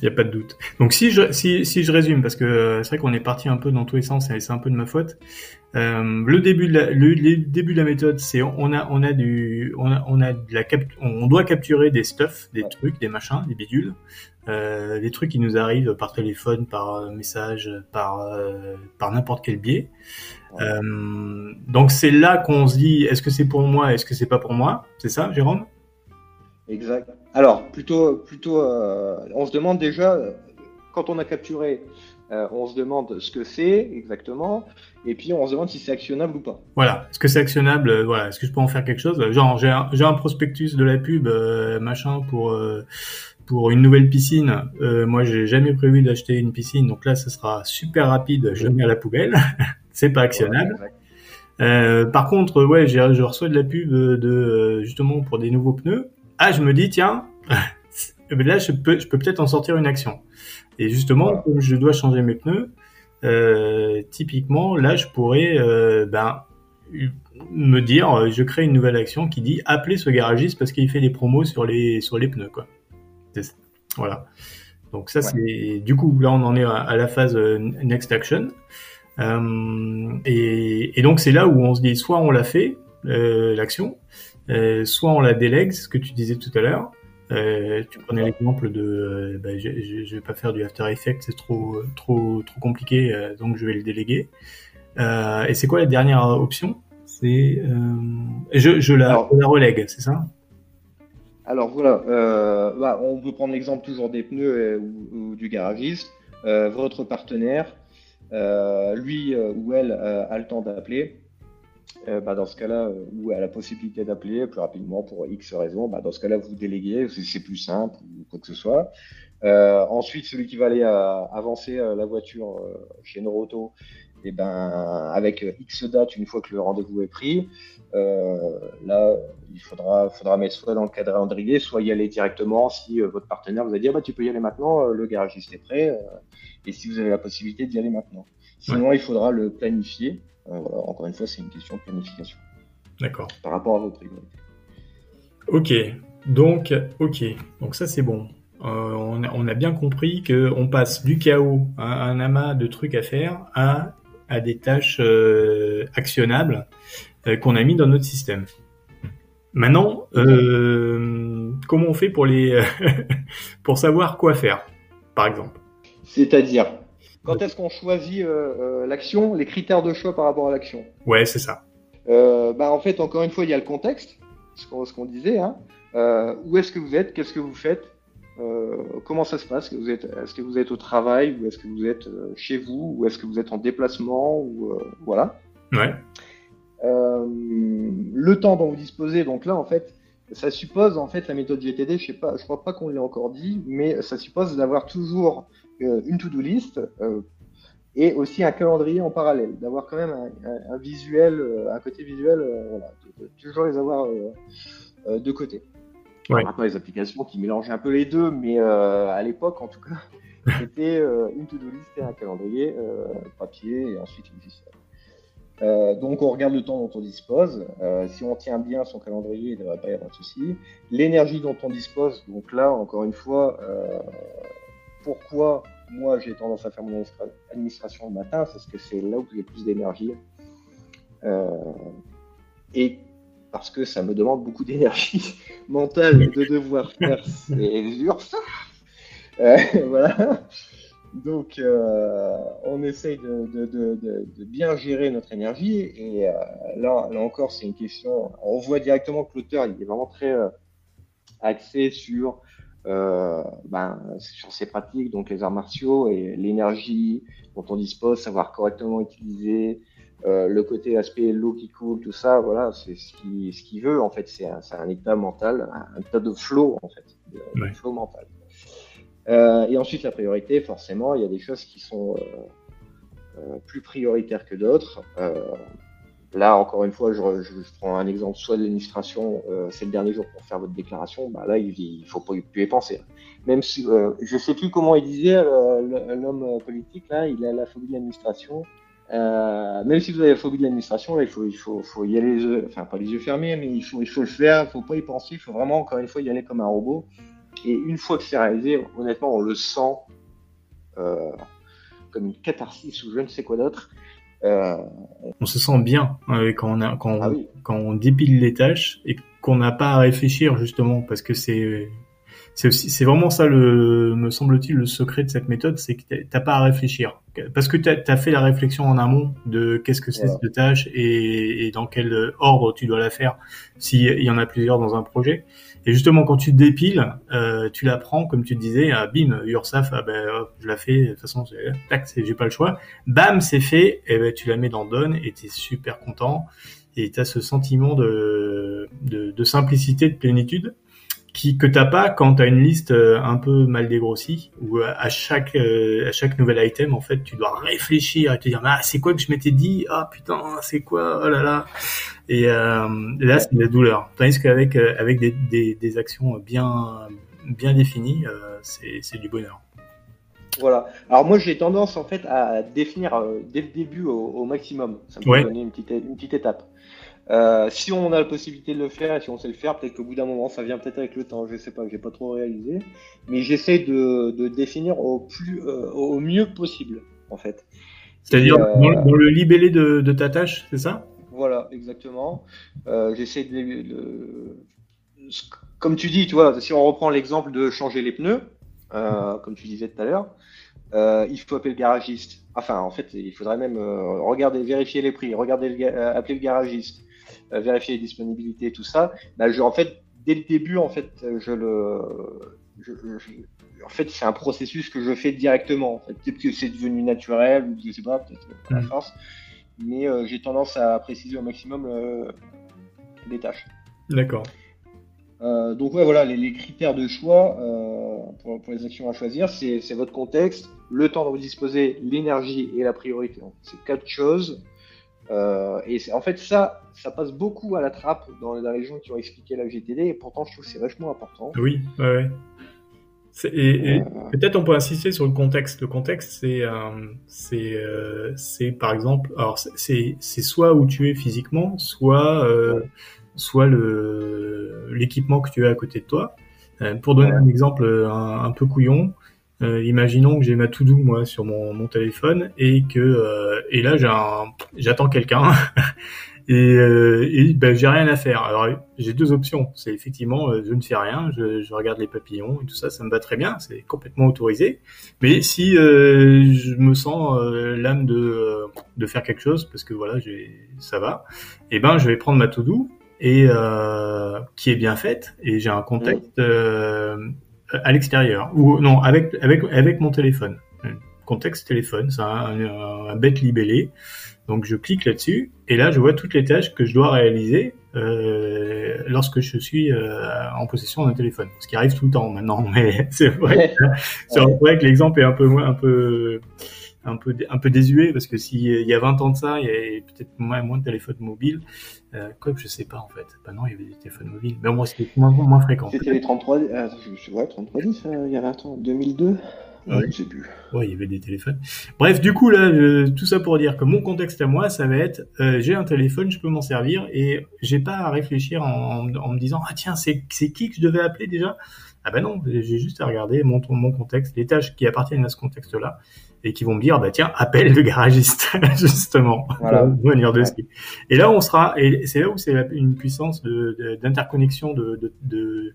Il n'y a pas de doute. Donc si je si, si je résume parce que euh, c'est vrai qu'on est parti un peu dans tous les sens et c'est un peu de ma faute. Euh, le début de la le, le, début de la méthode c'est on a on a du on a on a de la cap, on doit capturer des stuff, des trucs, des machins, des bidules, euh, des trucs qui nous arrivent par téléphone, par message, par euh, par n'importe quel biais. Donc c'est là qu'on se dit est-ce que c'est pour moi, est-ce que c'est pas pour moi, c'est ça, Jérôme? Exact. Alors, plutôt, plutôt euh, on se demande déjà, quand on a capturé, euh, on se demande ce que c'est exactement, et puis on se demande si c'est actionnable ou pas. Voilà, est-ce que c'est actionnable euh, Voilà, est-ce que je peux en faire quelque chose Genre, j'ai un, un, prospectus de la pub, euh, machin, pour euh, pour une nouvelle piscine. moi, j'ai jamais prévu d'acheter une piscine, donc là, ce sera super rapide. Je le mets à la poubelle. c'est pas actionnable. Ouais, par contre, ouais, je reçois de la pub de justement pour des nouveaux pneus ah, je me dis, tiens, là, je peux, je peux peut-être en sortir une action. Et justement, ouais. comme je dois changer mes pneus, euh, typiquement, là, je pourrais, euh, ben, me dire, je crée une nouvelle action qui dit appeler ce garagiste parce qu'il fait des promos sur les sur les pneus, quoi. Voilà. Donc ça, ouais. c'est du coup là, on en est à, la phase euh, next action. Euh, et, et, donc c'est là où on se dit, soit on l'a fait euh, l'action, euh, soit on la délègue, ce que tu disais tout à l'heure. Euh, tu prenais l'exemple de, euh, bah, je, je, je, vais pas faire du After Effects, c'est trop, trop, trop compliqué, donc je vais le déléguer. Et c'est quoi la dernière option? C'est, je, je, la, alors, la relègue, c'est ça? Alors voilà, bah, on peut prendre l'exemple toujours des pneus ou, ou, du garagiste. votre partenaire, lui ou elle a le temps d'appeler euh, bah, dans ce cas-là, euh, elle a la possibilité d'appeler plus rapidement pour X raisons, bah, dans ce cas-là, vous déléguez, c'est plus simple. quoi que ce soit. Euh, ensuite, celui qui va aller euh, avancer la voiture chez Noroto, et eh ben avec X date une fois que le rendez-vous est pris, là il faudra, faudra mettre soit dans le calendrier, soit y aller directement si votre partenaire vous a dit ah bah tu peux y aller maintenant, le garagiste est prêt, et si vous avez la possibilité d'y aller maintenant. Sinon, il faudra le planifier. Encore une fois, c'est une question de planification. D'accord. Par rapport à vos priorités. Ok, donc, ok, donc ça c'est bon. Euh, on, a, bien compris qu'on passe du chaos, à un amas de trucs à faire, à, à des tâches euh, actionnables euh, qu'on a mis dans notre système. Maintenant, comment on fait pour les pour savoir quoi faire, par exemple? C'est-à-dire, quand est-ce qu'on choisit l'action, les critères de choix par rapport à l'action? Ouais, c'est ça. bah en fait, encore une fois, il y a le contexte, ce qu'on disait. Hein. Euh, où est-ce que vous êtes? Qu'est-ce que vous faites? Euh, Comment ça se passe? Est-ce que vous êtes au travail? Ou est-ce que vous êtes euh, chez vous? Ou est-ce que vous êtes en déplacement? Ou voilà. Ouais. le temps dont vous disposez, donc là en fait, ça suppose en fait la méthode GTD. Je sais pas, je crois pas qu'on l'ait encore dit, mais ça suppose d'avoir toujours une to-do list et aussi un calendrier en parallèle, d'avoir quand même un, visuel, un côté visuel, voilà, toujours les avoir de côté. Ouais. Maintenant, les applications qui mélangent un peu les deux, mais euh, à l'époque, en tout cas, c'était euh, une to-do list et un calendrier, euh, papier et ensuite une euh, donc, on regarde le temps dont on dispose. si on tient bien son calendrier, il ne devrait pas y avoir de souci. L'énergie dont on dispose, donc là, encore une fois, pourquoi moi j'ai tendance à faire mon administration le matin, c'est parce que c'est là où j'ai plus d'énergie. et parce que ça me demande beaucoup d'énergie mentale de devoir faire ces URSAF. Euh, voilà. Donc, euh, on essaye de, bien gérer notre énergie. Et euh, là, là encore, c'est une question. On voit directement que l'auteur, il est vraiment très axé sur, ben, sur ses pratiques, donc les arts martiaux et l'énergie dont on dispose, savoir correctement utiliser, euh, le côté aspect l'eau qui coule, tout ça, voilà, c'est ce qu'il ce veut en fait. C'est un, un, état mental, un, état de flow en fait, de, flow mental. Euh, et ensuite la priorité, forcément, il y a des choses qui sont euh, euh plus prioritaires que d'autres. Là, encore une fois, je, prends un exemple, soit de l'administration, c'est le dernier jour pour faire votre déclaration, bah là, il, il faut pas plus y penser. Même si, je sais plus comment il disait l'homme politique là, il a la phobie de l'administration. Même si vous avez la phobie de l'administration, il faut, faut, faut y aller, les yeux, enfin pas les yeux fermés, mais il faut, il faut le faire, il faut pas y penser, il faut vraiment encore une fois y aller comme un robot. Et une fois que c'est réalisé, honnêtement, on le sent euh, comme une catharsis ou je ne sais quoi d'autre. Euh... On se sent bien euh, quand on a, quand, ah quand on dépile les tâches et qu'on n'a pas à réfléchir justement parce que c'est c'est aussi, c'est vraiment ça le, me semble-t-il, le secret de cette méthode, c'est que t'as pas à réfléchir. Parce que tu as, fait la réflexion en amont de qu'est-ce que c'est cette tâche et, dans quel ordre tu dois la faire s'il y en a plusieurs dans un projet. Et justement, quand tu dépiles, euh, tu la prends, comme tu disais, à bim, URSAF, ah ben, je la fais, de toute façon, tac, j'ai pas le choix. Bam, c'est fait, et ben, tu la mets dans Done et tu es super content. Et tu as ce sentiment de, de, de simplicité, de plénitude qui que t'as pas quand t'as une liste euh, un peu mal dégrossie où euh, à chaque euh, à chaque nouvel item en fait tu dois réfléchir et te dire ah c'est quoi que je m'étais dit? Ah putain c'est quoi? Oh là là et là c'est la douleur tandis qu'avec avec des, des, des, actions bien bien définies c'est c'est du bonheur voilà. Alors moi j'ai tendance en fait à définir dès le début au, au maximum. Ça me ouais. donner une petite, une petite étape. Euh, si on a la possibilité de le faire et si on sait le faire, peut-être qu'au bout d'un moment, ça vient peut-être avec le temps. Je sais pas, j'ai pas trop réalisé, mais j'essaie de, de, définir au plus, euh, au mieux possible, en fait. C'est-à-dire euh, dans, le libellé de, de ta tâche, c'est ça? Voilà, exactement. Euh, j'essaie de, de, comme tu dis, tu vois, si on reprend l'exemple de changer les pneus, comme tu disais tout à l'heure, il faut appeler le garagiste. Enfin, en fait, il faudrait même regarder, vérifier les prix, regarder, le, appeler le garagiste vérifier les disponibilités, tout ça, bah, je, en fait, dès le début, en fait, je le, je, en fait, c'est un processus que je fais directement. En fait. Peut-être que c'est devenu naturel, ou je sais pas, peut-être à la force, mais euh, j'ai tendance à préciser au maximum euh, les tâches. D'accord. donc ouais, voilà, les, les, critères de choix. pour, les actions à choisir, c'est votre contexte, le temps dont vous disposez, l'énergie et la priorité. C'est quatre choses. Euh, et en fait, ça, ça passe beaucoup à la trappe dans les régions qui ont expliqué la GTD, et pourtant, je trouve que c'est vachement important. Oui, ouais. Et, euh. peut-être on peut insister sur le contexte. Le contexte, c'est, c'est, c'est par exemple, alors c'est, c'est soit où tu es physiquement, soit, soit le l'équipement que tu as à côté de toi. Euh, pour donner un exemple euh, un, peu couillon, euh, imaginons que j'ai ma to-do moi sur mon, mon, téléphone et que et là j'ai j'attends quelqu'un et, et ben, j'ai rien à faire. Alors j'ai deux options. C'est effectivement je ne fais rien, je, je, regarde les papillons et tout ça, ça me va très bien, c'est complètement autorisé. Mais si je me sens l'âme de de faire quelque chose parce que voilà j'ai ça va, et eh ben je vais prendre ma to-do et euh, qui est bien faite et j'ai un contexte euh, à l'extérieur. Ou non avec avec avec mon téléphone. Contexte téléphone c'est un, un, bête libellé. Donc je clique là-dessus et là je vois toutes les tâches que je dois réaliser euh, lorsque je suis euh, en possession d'un téléphone. Ce qui arrive tout le temps maintenant mais c'est vrai c'est vrai que l'exemple est un peu un peu un peu un peu désuet parce que s'il y a 20 ans de ça il y avait peut-être moins moins de téléphones mobiles euh, quoi que je sais pas en fait. Bah non, il y avait des téléphones mobiles. Mais moi, c'était moins, moins fréquent. C'était les 33, euh, ouais, 3310, euh, il y avait un temps, 2002 Ouais, je sais plus. Ouais, il y avait des téléphones. Bref, du coup, là, euh, tout ça pour dire que mon contexte à moi, ça va être, euh, j'ai un téléphone, je peux m'en servir et j'ai pas à réfléchir en, en, me disant, ah tiens, c'est qui que je devais appeler déjà? Ah ben non, j'ai juste à regarder mon, mon contexte, les tâches qui appartiennent à ce contexte-là et qui vont me dire bah tiens appelle le garagiste justement voilà. pour venir dessus. Et là on sera et c'est là où c'est une puissance de d'interconnexion de de, de,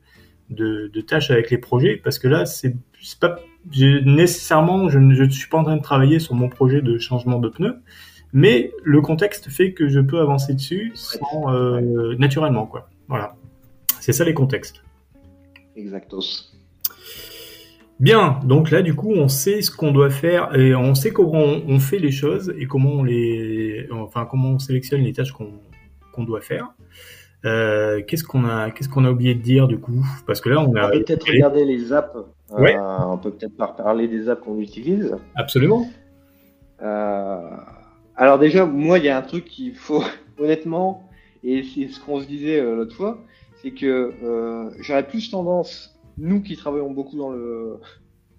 de, de, tâches avec les projets parce que là c'est pas nécessairement je ne je suis pas en train de travailler sur mon projet de changement de pneus mais le contexte fait que je peux avancer dessus sans, euh, naturellement quoi. Voilà. C'est ça les contextes. Exactos. Bien, donc là du coup on sait ce qu'on doit faire et on sait comment on fait les choses et comment on les, enfin comment on sélectionne les tâches qu'on doit faire. Euh, qu'est-ce qu'on a, qu'est-ce qu'on a oublié de dire du coup? Parce que là on a. On peut peut-être regarder les apps. Euh, on peut peut-être parler des apps qu'on utilise. Absolument. Euh, alors déjà, moi il y a un truc qu'il faut honnêtement, et c'est ce qu'on se disait l'autre fois, c'est que j'aurais plus tendance nous qui travaillons beaucoup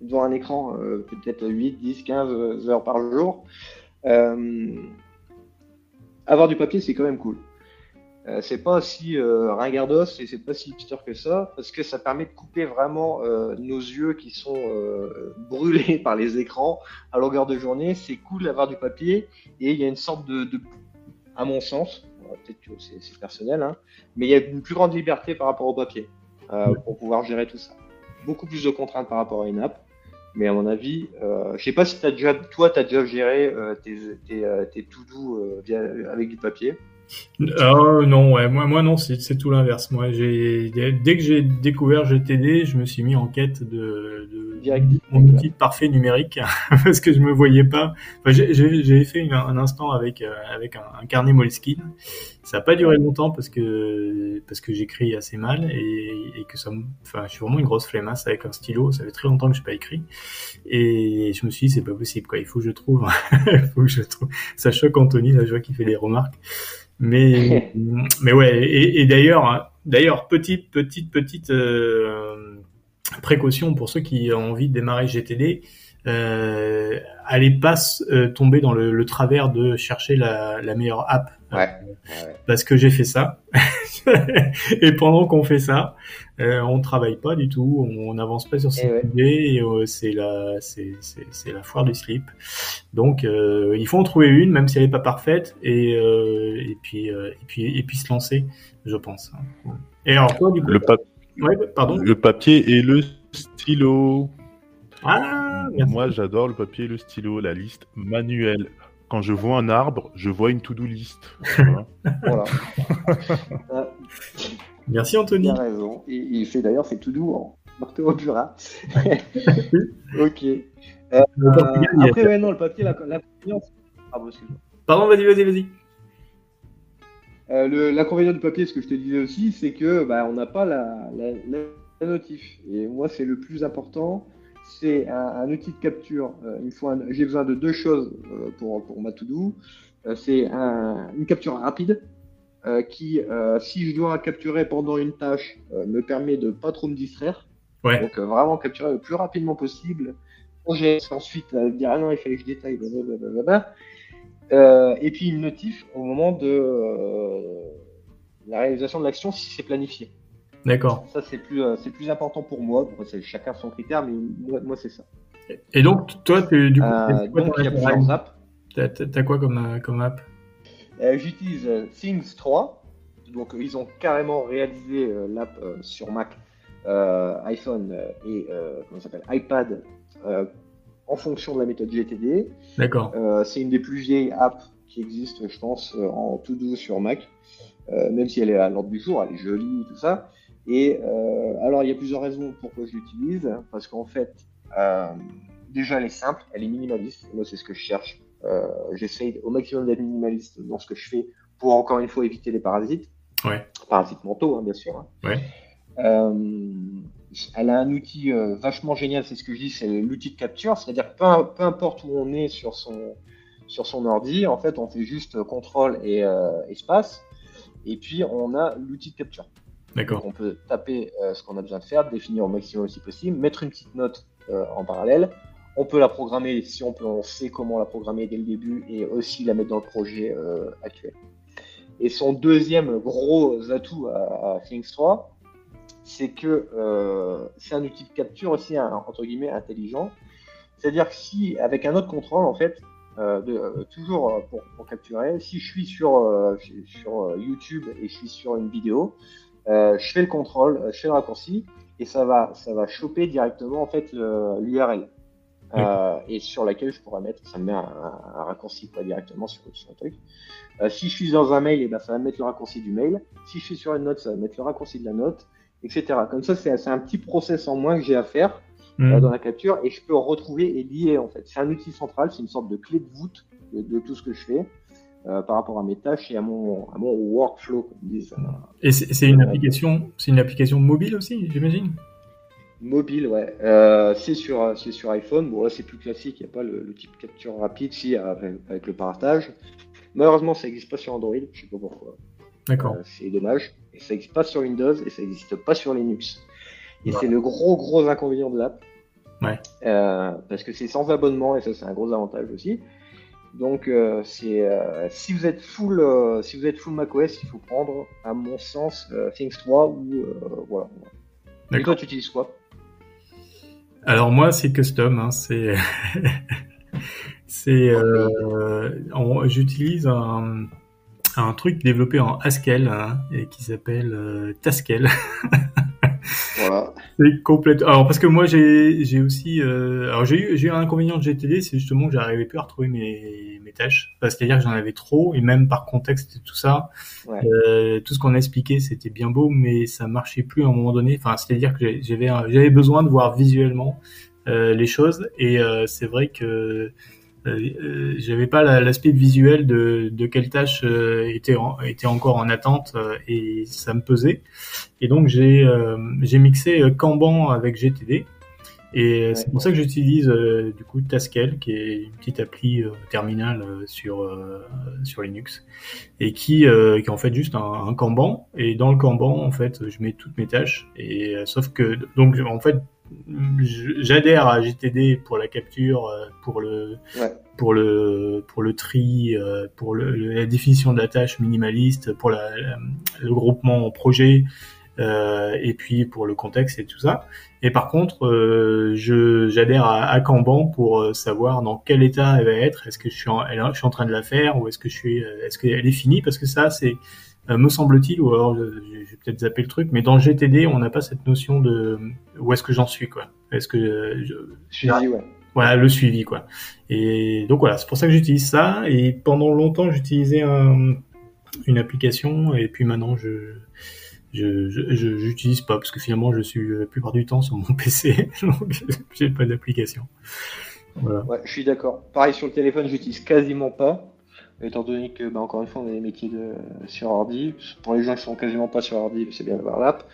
devant un écran, euh, peut-être 8, 10, 15 heures par jour, euh, avoir du papier, c'est quand même cool. Euh, c'est pas si euh, ringardos et c'est pas si hipster que ça, parce que ça permet de couper vraiment nos yeux qui sont brûlés par les écrans à longueur de journée. C'est cool d'avoir du papier et il y a une sorte de, de à mon sens, peut-être que c'est personnel, hein, mais il y a une plus grande liberté par rapport au papier. Euh, pour pouvoir gérer tout ça. Beaucoup plus de contraintes par rapport à une app. Mais à mon avis, euh, je sais pas si as déjà, toi, tu as déjà géré euh, tes, tes, euh, tes euh, avec du papier. Oh, non, ouais, moi, moi non, c'est tout l'inverse. Moi, j'ai dès que j'ai découvert GTD, je me suis mis en quête de, de mon outil parfait numérique parce que je me voyais pas. Enfin, j'ai fait un instant avec euh, avec un, carnet Moleskine. Ça n'a pas duré longtemps parce que parce que j'écris assez mal et, et, que ça, enfin, je suis vraiment une grosse flemmasse avec un stylo. Ça fait très longtemps que je n'ai pas écrit et je me suis dit c'est pas possible quoi. Il faut que je trouve, il faut que je trouve. Ça choque Anthony là, je vois qu'il fait des remarques. Mais, mais ouais, et, et d'ailleurs, d'ailleurs, petite, petite, petite euh, précaution pour ceux qui ont envie de démarrer GTD, euh, allez pas euh, tomber dans le, le, travers de chercher la, la meilleure app. Ouais. Parce que j'ai fait ça. et pendant qu'on fait ça, euh, on travaille pas du tout, on n'avance pas sur ses eh idées, et euh, c'est la, c'est, c'est, c'est la foire du slip. Donc, euh, il faut en trouver une, même si elle n'est pas parfaite, et, euh, et puis, euh, et puis, et puis se lancer, je pense. Et alors, toi, du coup, le, ouais, pardon? le papier et le stylo. Ah, Moi, j'adore le papier et le stylo, la liste manuelle. Quand je vois un arbre, je vois une to-do list. voilà. Merci Anthony. Il a raison. Il fait d'ailleurs c'est tout doux en marteau au Jura. ok. Euh, après, ouais, non, le papier, la, la ah, bon, Pardon, vas-y, vas-y, vas-y. Euh, L'inconvénient du papier, ce que je te disais aussi, c'est que bah, on n'a pas la, la, la, la notif. Et moi, c'est le plus important. C'est un, outil de capture. j'ai besoin de deux choses pour, pour ma to-do. c'est une capture rapide qui, si je dois capturer pendant une tâche, me permet de pas trop me distraire. Donc vraiment capturer le plus rapidement possible. Projet, ensuite dire ah non, il fallait que je détaille, blablabla. Euh, et puis une notif au moment de euh, la réalisation de l'action si c'est planifié. D'accord. Ça c'est plus euh, c'est plus important pour moi. c'est chacun son critère, mais moi, c'est ça. Et donc toi tu du coup donc il y a plusieurs apps. T'as quoi comme comme app? J'utilise Things 3. Donc ils ont carrément réalisé l'app sur Mac, iPhone et comment s'appelle? iPad en fonction de la méthode GTD. D'accord. Euh, c'est une des plus vieilles apps qui existent, je pense, euh, en tout doux sur Mac, euh, même si elle est à l'ordre du jour, elle est jolie, tout ça. Et alors, il y a plusieurs raisons pourquoi je l'utilise, parce qu'en fait, déjà, elle est simple, elle est minimaliste. Moi, c'est ce que je cherche. J'essaye au maximum d'être minimaliste dans ce que je fais pour encore une fois éviter les parasites. Ouais. Parasites mentaux, hein, bien sûr. Hein. Ouais. Euh, elle a un outil euh, vachement génial, c'est ce que je dis, c'est l'outil de capture, c'est-à-dire peu, peu importe où on est sur son, sur son ordi, en fait, on fait juste contrôle et euh, espace, et puis on a l'outil de capture. D'accord. On peut taper ce qu'on a besoin de faire, définir au maximum si possible, mettre une petite note en parallèle. On peut la programmer si on, peut, on sait comment la programmer dès le début et aussi la mettre dans le projet actuel. Et son deuxième gros atout à, à Things 3, c'est que euh, c'est un outil de capture aussi entre guillemets intelligent. C'est-à-dire que si avec un autre contrôle en fait, euh, de, euh, toujours pour, capturer, si je suis sur sur YouTube et je suis sur une vidéo, je fais le contrôle, je fais le raccourci et ça va ça va choper directement en fait l'URL. et sur laquelle je pourrais mettre, ça me met un, raccourci quoi, directement sur, sur le truc. si je suis dans un mail, et eh ben, ça va me mettre le raccourci du mail. Si je suis sur une note, ça va mettre le raccourci de la note etc. Comme ça, c'est un petit process en moins que j'ai à faire mm. euh, dans la capture et je peux retrouver et lier en fait. C'est un outil central, c'est une sorte de clé de voûte de, tout ce que je fais. Euh, par rapport à mes tâches et à mon, à mon workflow, comme disent. Et c'est une application, c'est une application mobile aussi, j'imagine? Mobile, ouais. Euh, c'est sur, sur iPhone. Bon là c'est plus classique, il n'y a pas le, type capture rapide, si avec, le partage. Malheureusement, ça n'existe pas sur Android, je sais pas pourquoi. D'accord. c'est dommage. Et ça n'existe pas sur Windows et ça n'existe pas sur Linux. Et c'est le gros gros inconvénient de l'app. Ouais. Euh, parce que c'est sans abonnement et ça c'est un gros avantage aussi. Donc euh, c'est euh, si vous êtes full si vous êtes full macOS, il faut prendre à mon sens Things 3 ou voilà. Et toi tu utilises quoi? Alors moi c'est custom, hein, c'est c'est j'utilise un un truc développé en Haskell hein, et qui s'appelle euh, Taskel. voilà. C'est complètement. Alors parce que moi j'ai j'ai aussi euh... alors j'ai eu j'ai eu un inconvénient de GTD, c'est justement que j'arrivais plus à retrouver mes mes tâches. C'est-à-dire que j'en avais trop et même par contexte et tout ça, ouais. euh, tout ce qu'on a expliqué c'était bien beau, mais ça marchait plus à un moment donné. Enfin c'est-à-dire que j'avais j'avais besoin de voir visuellement euh, les choses et euh, c'est vrai que euh, euh, j'avais pas l'aspect visuel de, de quelle tâche euh, était, était encore en attente et ça me pesait. Et donc j'ai j'ai mixé Kanban avec GTD. Et c'est pour ça que j'utilise du coup Taskel, qui est une petite appli terminale sur sur Linux, et qui, qui est en fait juste un, un, Kanban. Et dans le Kanban, en fait, je mets toutes mes tâches. Et sauf que donc en fait, j'adhère à GTD pour la capture, euh, pour le pour le pour le tri, euh, pour le, la définition de la tâche minimaliste, pour la, le groupement en projet euh, et puis pour le contexte et tout ça. Et par contre, euh, je j'adhère à, à, Kanban pour savoir dans quel état elle va être. Est-ce que je suis en, je suis en train de la faire ou est-ce que je suis est-ce qu'elle est finie? Parce que ça c'est euh, me semble-t-il, ou alors j'ai peut-être zappé le truc, mais dans GTD, on n'a pas cette notion de où est-ce que j'en suis, quoi. Est-ce que je, suivi, ouais. Voilà, le suivi, quoi. Et donc voilà, c'est pour ça que j'utilise ça. Et pendant longtemps, j'utilisais un, une application, et puis maintenant, je je j'utilise pas parce que finalement, je suis la plupart du temps sur mon PC, donc j'ai pas d'application. Voilà. Ouais, je suis d'accord. Pareil sur le téléphone, j'utilise quasiment pas étant donné que, bah, encore une fois, on a des métiers de, sur ordi. Pour les gens qui sont quasiment pas sur ordi, c'est bien d'avoir l'app.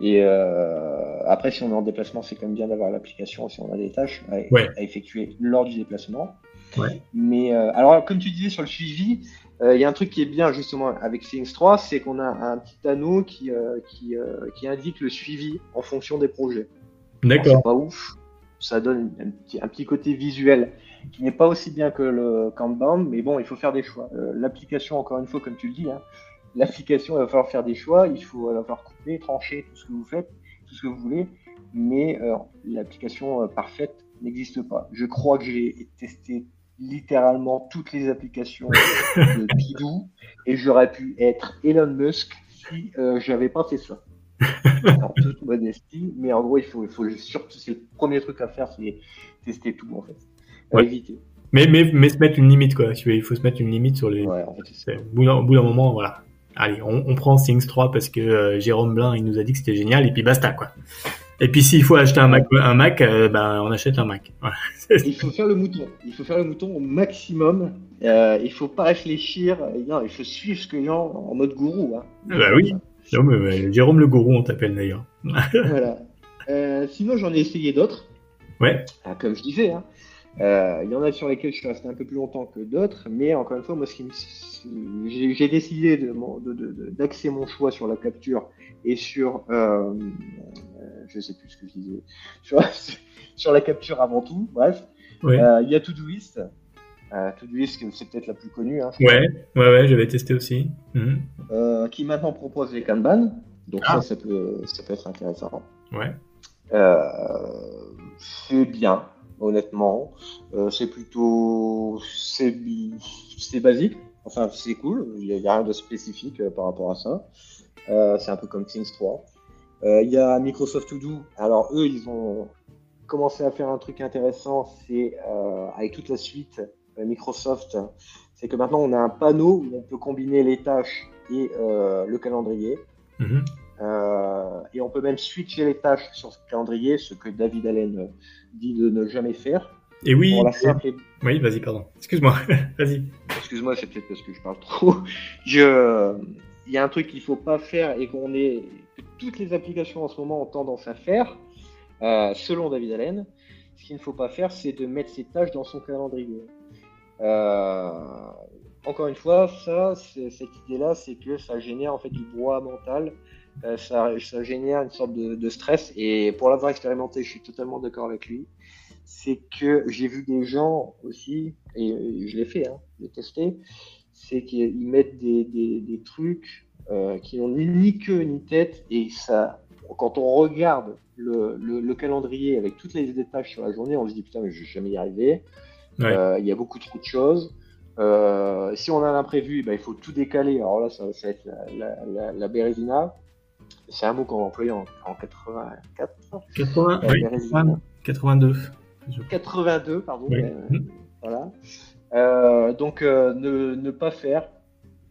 Et euh, après, si on est en déplacement, c'est quand même bien d'avoir l'application si on a des tâches à, Ouais. à effectuer lors du déplacement. Ouais. Mais euh, alors, comme tu disais sur le suivi, euh, il y a un truc qui est bien justement avec Things 3, c'est qu'on a un petit anneau qui, qui, qui indique le suivi en fonction des projets. D'accord. C'est pas ouf. Ça donne un petit, un petit côté visuel qui n'est pas aussi bien que le Kanban, mais bon, il faut faire des choix. Euh, l'application, encore une fois, comme tu le dis, hein, l'application, il va falloir faire des choix. Il faut, il falloir couper, trancher tout ce que vous faites, tout ce que vous voulez. Mais euh, l'application euh, parfaite n'existe pas. Je crois que j'ai testé littéralement toutes les applications de Bidou et j'aurais pu être Elon Musk si j'avais pas fait ça en toute modestie, mais en gros, il faut, il faut surtout, c'est le premier truc à faire, c'est tester tout en fait. Ouais. éviter. Mais, mais, mais se mettre une limite, quoi. Il faut se mettre une limite sur les. Ouais, en fait, Au bout d'un au bout d'un moment, voilà. Allez, on, on prend Things 3 parce que euh, Jérôme Blin, il nous a dit que c'était génial, et puis basta, quoi. Et puis s'il faut acheter un Mac, un Mac, euh, ben on achète un Mac. Voilà. Il faut faire le mouton. Il faut faire le mouton au maximum. Euh, il faut pas réfléchir. Non, il faut suivre ce que les gens en mode gourou. Hein. Bah oui. Non, mais, ouais, Jérôme le gourou, on t'appelle d'ailleurs. voilà. Euh, sinon, j'en ai essayé d'autres. Ouais. Ah, comme je disais, hein. Euh, il y en a sur lesquels je suis resté un peu plus longtemps que d'autres, mais encore une fois, moi, ce qui me- j'ai décidé de mon- de- de- de- d'axer mon choix sur la capture et sur, euh, euh, je sais plus ce que je disais, sur, sur la capture avant tout. Bref, Ouais. Euh, il y a Todoist. Euh, Todoist, c'est peut-être la plus connue, hein, Ouais, ouais, ouais, j'avais testé aussi. Mhm. euh, qui maintenant propose les Kanban. Donc Ah. ça, ça peut, ça peut être intéressant. Ouais. Euh, c'est bien, honnêtement. Euh, c'est plutôt, c'est, basique. Enfin, c'est cool. Il n'y a, rien de spécifique par rapport à ça. Euh, c'est un peu comme Things 3. Euh, Il y a Microsoft To Do. Alors eux, ils ont commencé à faire un truc intéressant. C'est euh, avec toute la suite Microsoft. C'est que maintenant on a un panneau où on peut combiner les tâches et euh, le calendrier. Mhm. Euh, et on peut même switcher les tâches sur ce calendrier, ce que David Allen euh, dit de ne jamais faire. Et oui, Pour la simple et- oui, vas-y, pardon. Excuse-moi, vas-y. Excuse-moi, c'est peut-être parce que je parle trop. Je... Il y a un truc qu'il faut pas faire et qu'on est... que toutes les applications en ce moment ont tendance à faire, euh, selon David Allen. Ce qu'il ne faut pas faire, c'est de mettre ses tâches dans son calendrier. Euh, Encore une fois, ça, cette idée-là, c'est que ça génère en fait du brouhaha mental. Euh, ça, ça génère une sorte de, de stress. Et pour l'avoir expérimenté, je suis totalement d'accord avec lui. C'est que j'ai vu des gens aussi, et je l'ai fait, hein, l'ai testé, c'est qu'ils mettent des, des, des trucs euh, qui n'ont ni, ni queue ni tête. Et ça, quand on regarde le, le, le calendrier avec toutes les tâches sur la journée, on se dit putain, mais je vais jamais y arriver. Ouais. Euh, Il y a beaucoup trop de choses. Euh, si on a un imprévu, ben, il faut tout décaler. Alors là, ça, ça va être la, la, la, la bérésina. C'est un mot qu'on va employer en, en 84. 80, La oui, bérésina. 82. 82, pardon. Oui. euh, voilà. Euh, donc, ne, ne pas faire,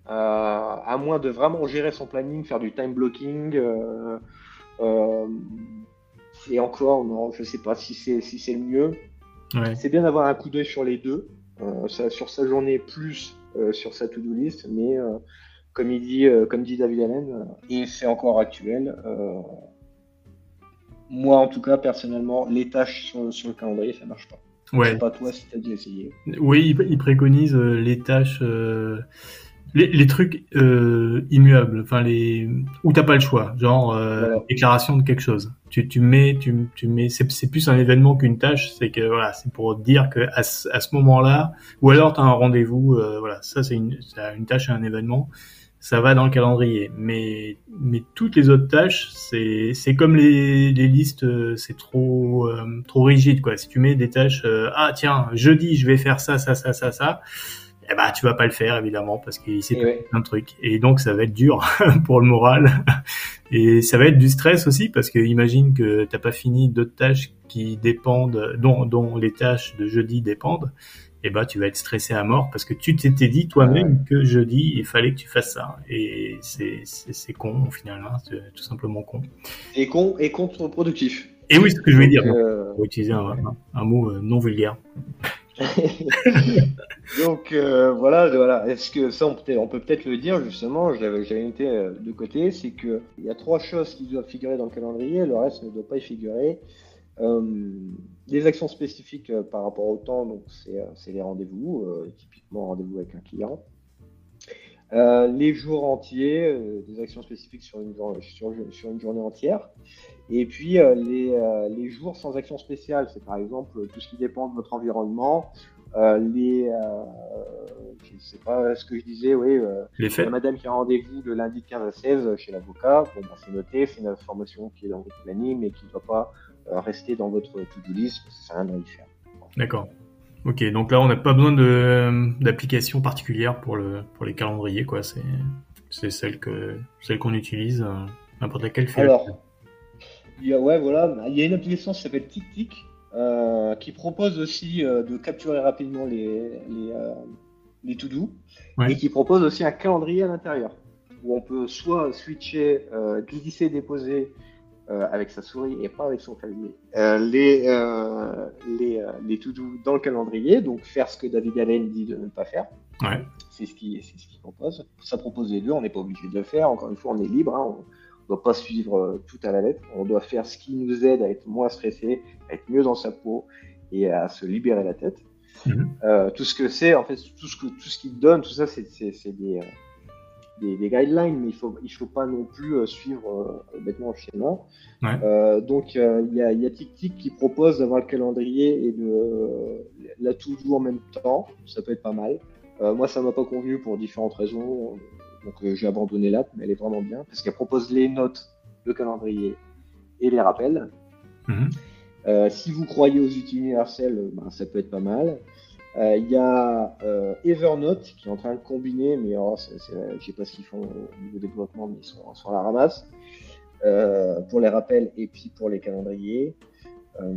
à moins de vraiment gérer son planning, faire du time blocking. Et encore, non, je sais pas si c'est si c'est le mieux. Ouais. C'est bien d'avoir un coup d'œil sur les deux, euh, ça- sur sa journée plus euh, sur sa to-do list, mais euh, comme il dit, euh, comme dit David Allen, et c'est encore actuel. euh, moi, en tout cas, personnellement, les tâches sur, sur le calendrier, ça marche pas. Je Ouais. sais pas toi si t'as déjà essayé. Oui, il, il préconise euh, les tâches, euh, les, les trucs euh, immuables, enfin les où t'as pas le choix, genre euh, Voilà. déclaration de quelque chose. Tu, tu mets, tu, tu mets, c'est c'est plus un événement qu'une tâche, c'est que voilà, c'est pour dire que à ce, à ce moment-là, ou alors t'as un rendez-vous, euh, voilà, ça c'est une, une tâche et un événement, ça va dans le calendrier. Mais mais toutes les autres tâches, c'est c'est comme les, les listes, euh, c'est trop euh, trop rigide quoi. Si tu mets des tâches, euh, ah tiens, jeudi je vais faire ça ça ça ça ça, eh ben tu vas pas le faire évidemment parce qu'il Et passé ouais. plein de trucs. Et donc ça va être dur pour le moral. Et ça va être du stress aussi parce que imagine que t'as pas fini d'autres tâches qui dépendent dont dont les tâches de jeudi dépendent. Et ben tu vas être stressé à mort parce que tu t'étais dit toi-même que jeudi il fallait que tu fasses ça. Et c'est c'est con au final hein, c'est tout simplement con. Et con et contre-productif. et oui ce que je voulais dire. euh, pour utiliser un, un- un mot euh, non vulgaire Donc euh, voilà, voilà. Est-ce que ça, on peut, peut-être le dire justement. J'avais, noté euh, de côté, c'est que il y a trois choses qui doivent figurer dans le calendrier. Le reste ne doit pas y figurer. Euh, des actions spécifiques euh, par rapport au temps, donc c'est, euh, les rendez-vous, euh, typiquement rendez-vous avec un client. Euh, les jours entiers, euh, des actions spécifiques sur une, sur, sur une journée entière. Et puis euh, les, euh, les jours sans action spéciale, c'est par exemple tout ce qui dépend de votre environnement. Euh, les, euh, je sais pas ce que je disais, oui, euh, Les la madame qui a rendez-vous le lundi de 15 à 16 chez l'avocat, bon, bah, c'est noté, c'est une information qui est dans votre planning, mais qui ne doit pas euh, rester dans votre to-do list, parce que ça à rien d'y faire. D'accord. Ok, donc là, on n'a pas besoin d'application particulière pour le pour les calendriers, quoi. C'est celle que celle qu'on utilise euh, n'importe laquelle fait. Alors, il y a, ouais, voilà, il y a une application qui s'appelle TicTic, euh, qui propose aussi euh, de capturer rapidement les, les, euh, les to-do, Ouais. et qui propose aussi un calendrier à l'intérieur, où on peut soit switcher, glisser, déposer euh, avec sa souris et pas avec son clavier, euh, les, euh, les, euh, les to-do dans le calendrier, donc faire ce que David Allen dit de ne pas faire. Ouais. C'est ce qui c'est ce qu'il propose. Ça propose les deux, on n'est pas obligé de le faire. Encore une fois, on est libre. Hein. On ne doit pas suivre euh, tout à la lettre. On doit faire ce qui nous aide à être moins stressé, à être mieux dans sa peau et à se libérer la tête. Mhm. Euh, tout ce que c'est, en fait, tout ce que tout ce qu'il donne, tout ça, c'est c'est- c'est des, euh, des, des guidelines, mais il faut il faut pas non plus euh, suivre euh, bêtement le schéma. Ouais. Euh, donc euh, il y a y a TicTic qui propose d'avoir le calendrier et de la tout en même temps. Ça peut être pas mal. Moi, ça m'a pas convenu pour différentes raisons. Donc, j'ai abandonné l'app, mais elle est vraiment bien parce qu'elle propose les notes, le calendrier et les rappels. Mhm. Si vous croyez aux outils universels, ben, ça peut être pas mal. Euh, Il y a euh, Evernote qui est en train de combiner, mais alors, c'est- c'est- je sais pas ce qu'ils font au niveau développement, mais ils sont, à la ramasse euh, pour les rappels et puis pour les calendriers. Euh,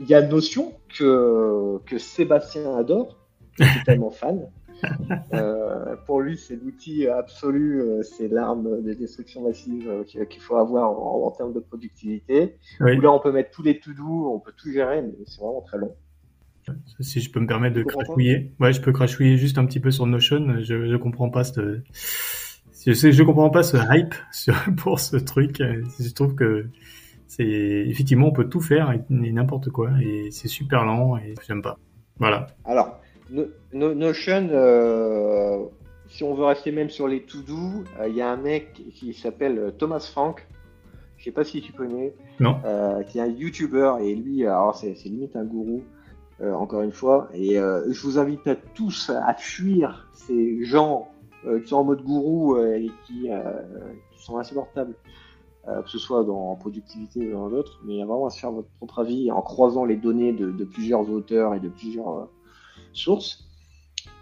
Il y a Notion que, que Sébastien adore, il est totalement fan. Euh, pour lui, c'est l'outil absolu, c'est l'arme de destruction massive qu'il qu'il faut avoir en, en termes de productivité. Oui. Où là, on peut mettre tous les to-do, on peut tout gérer, mais c'est vraiment très long. Si je peux me permettre de crachouiller. Ouais, je peux crachouiller juste un petit peu sur Notion. Je, je comprends pas ce, je sais, je comprends pas ce hype sur, pour ce truc. Je trouve que c'est, effectivement, on peut tout faire et, et n'importe quoi et c'est super lent et j'aime pas. Voilà. Alors, No- No- Notion, euh, si on veut rester même sur les to-do, euh, il y a un mec qui s'appelle euh, Thomas Frank. Je sais pas si tu connais. Non. euh, qui est un YouTuber et lui, alors c'est limite un gourou, euh, encore une fois. Et euh, je vous invite à tous à fuir ces gens euh, qui sont en mode gourou et qui, sont insupportables, que ce soit dans productivité ou dans d'autres, mais vraiment à se faire votre propre avis en croisant les données de, plusieurs auteurs et de plusieurs sources.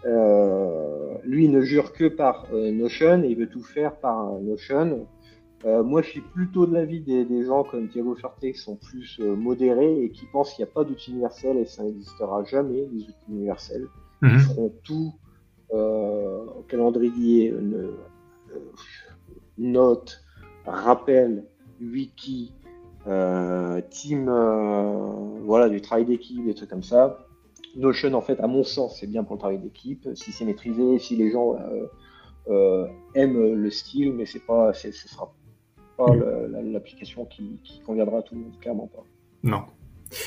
Lui ne jure que par Notion et il veut tout faire par Notion. Euh, moi, je suis plutôt de l'avis des, des gens comme Thiago Forte qui sont plus euh, modérés et qui pensent qu'il n'y a pas d'outil universel et ça n'existera jamais, des outils universels. Ils Mhm. feront tout euh, calendrier, ne- euh, notes, rappel, wiki, team, voilà, du travail d'équipe, des trucs comme ça. Notion, en fait, à mon sens, c'est bien pour le travail d'équipe, si c'est maîtrisé, si les gens aiment le style, mais c'est pas, ce sera pas l'application qui, qui conviendra à tout le monde, clairement pas. Non.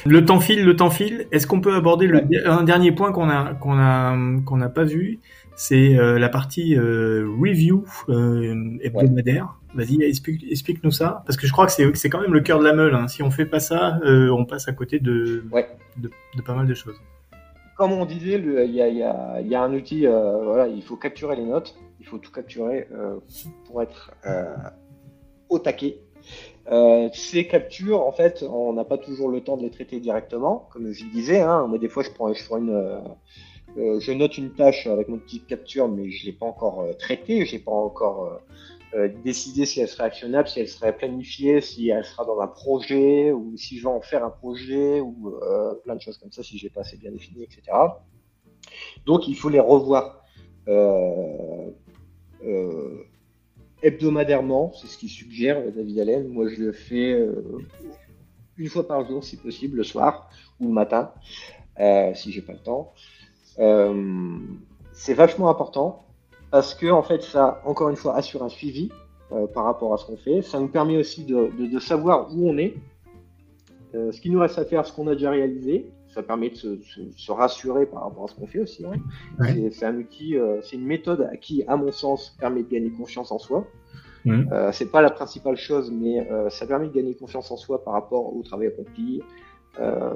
Le temps file, le temps file. Est-ce qu'on peut aborder le, Ouais. un dernier point qu'on a qu'on a qu'on n'a pas vu? C'est euh, la partie euh, review euh, hebdomadaire. Vas-y, explique, explique-nous ça, parce que je crois que c'est c'est quand même le cœur de la meule. hein. Si on fait pas ça, euh, on passe à côté de, Ouais. de de pas mal de choses. Comme on disait, il y, y y a un outil, euh, voilà, il faut capturer les notes, il faut tout capturer euh, pour être euh, au taquet. Euh, ces captures, en fait, on n'a pas toujours le temps de les traiter directement, comme je disais. Hein, moi, des fois, je prends, je prends une, euh, euh, je note une tâche avec mon petit capture, mais je l'ai pas encore euh, traitée, j'ai pas encore décidé si elle serait actionnable, si elle serait planifiée, si elle sera dans un projet, ou si je vais en faire un projet, ou plein de choses comme ça, si j'ai pas assez bien défini, etc. Donc, il faut les revoir. Hebdomadairement, c'est ce qu'il suggère euh, David Allen. Moi, je le fais euh, une fois par jour, si possible, le soir ou le matin. euh, si j'ai pas le temps. C'est vachement important parce que en fait, ça, encore une fois, assure un suivi par rapport à ce qu'on fait. Ça nous permet aussi de, savoir où on est, ce qui nous reste à faire, ce qu'on a déjà réalisé. Ça permet de se, se, se, rassurer par rapport à ce qu'on fait aussi. Hein. Ouais. C'est un outil, euh, c'est une méthode qui, à mon sens, permet de gagner confiance en soi. Mmh. Euh, c'est pas la principale chose, mais euh, ça permet de gagner confiance en soi par rapport au travail accompli. Euh,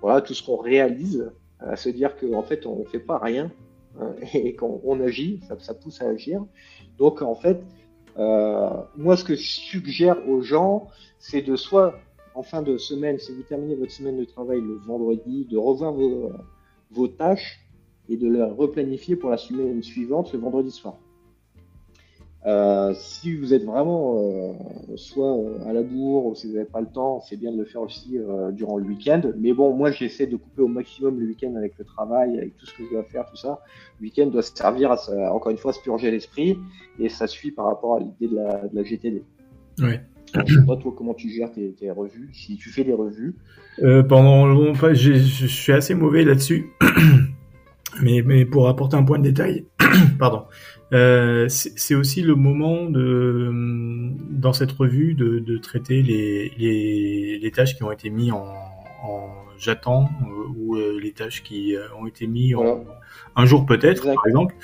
voilà, tout ce qu'on réalise, à se dire qu'en en fait, on fait pas rien hein, et qu'on on agit, ça, ça, pousse à agir. Donc, en fait, moi, ce que je suggère aux gens, c'est de soit en fin de semaine, si vous terminez votre semaine de travail le vendredi, de revoir vos, tâches et de les replanifier pour la semaine suivante le vendredi soir. Euh, si vous êtes vraiment euh, soit à la bourre ou si vous n'avez pas le temps, c'est bien de le faire aussi euh, durant le week-end. Mais bon, moi j'essaie de couper au maximum le week-end avec le travail, avec tout ce que je dois faire, tout ça. Le week-end doit servir à, encore une fois, se purger l'esprit et ça suit par rapport à l'idée de la, de la GTD. Ouais. Je sais pas toi comment tu gères tes, tes revues, si tu fais des revues. Euh, pendant longtemps, je, je suis assez mauvais là-dessus. mais, mais pour apporter un point de détail, pardon, euh, c'est aussi le moment de, dans cette revue de, de traiter les, les, les, tâches qui ont été mises en, en j'attends ou euh, les tâches qui ont été mises voilà. un jour peut-être, par exemple,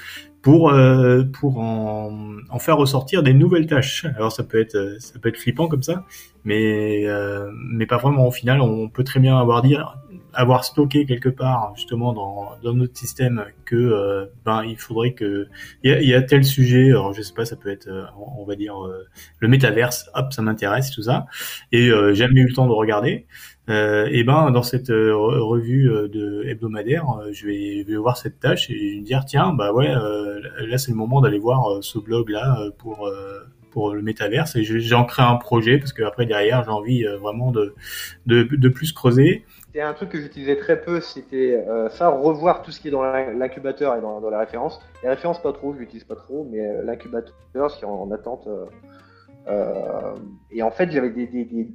pour euh, pour en, en, faire ressortir des nouvelles tâches. Alors ça peut être ça peut être flippant comme ça, mais euh, mais pas vraiment. Au final, on peut très bien avoir dire avoir stocké quelque part justement dans, dans notre système que euh, ben il faudrait que il y a, y a, tel sujet alors je sais pas ça peut être on va dire le métaverse hop ça m'intéresse tout ça. Et euh, jamais eu le temps de regarder. Euh, et ben dans cette euh, revue de hebdomadaire je vais, je vais voir cette tâche et me dire tiens bah ouais là c'est le moment d'aller voir ce blog là pour pour le métaverse et j'en crée un projet parce que après derrière j'ai envie vraiment de, de, de plus creuser c'était un truc que j'utilisais très peu, c'était euh, ça, revoir tout ce qui est dans l'incubateur et dans, dans, la référence. Les références, pas trop, je l'utilise pas trop, mais euh, l'incubateur, ce qui est en, en attente. Euh, euh, et en fait, j'avais des, des, des,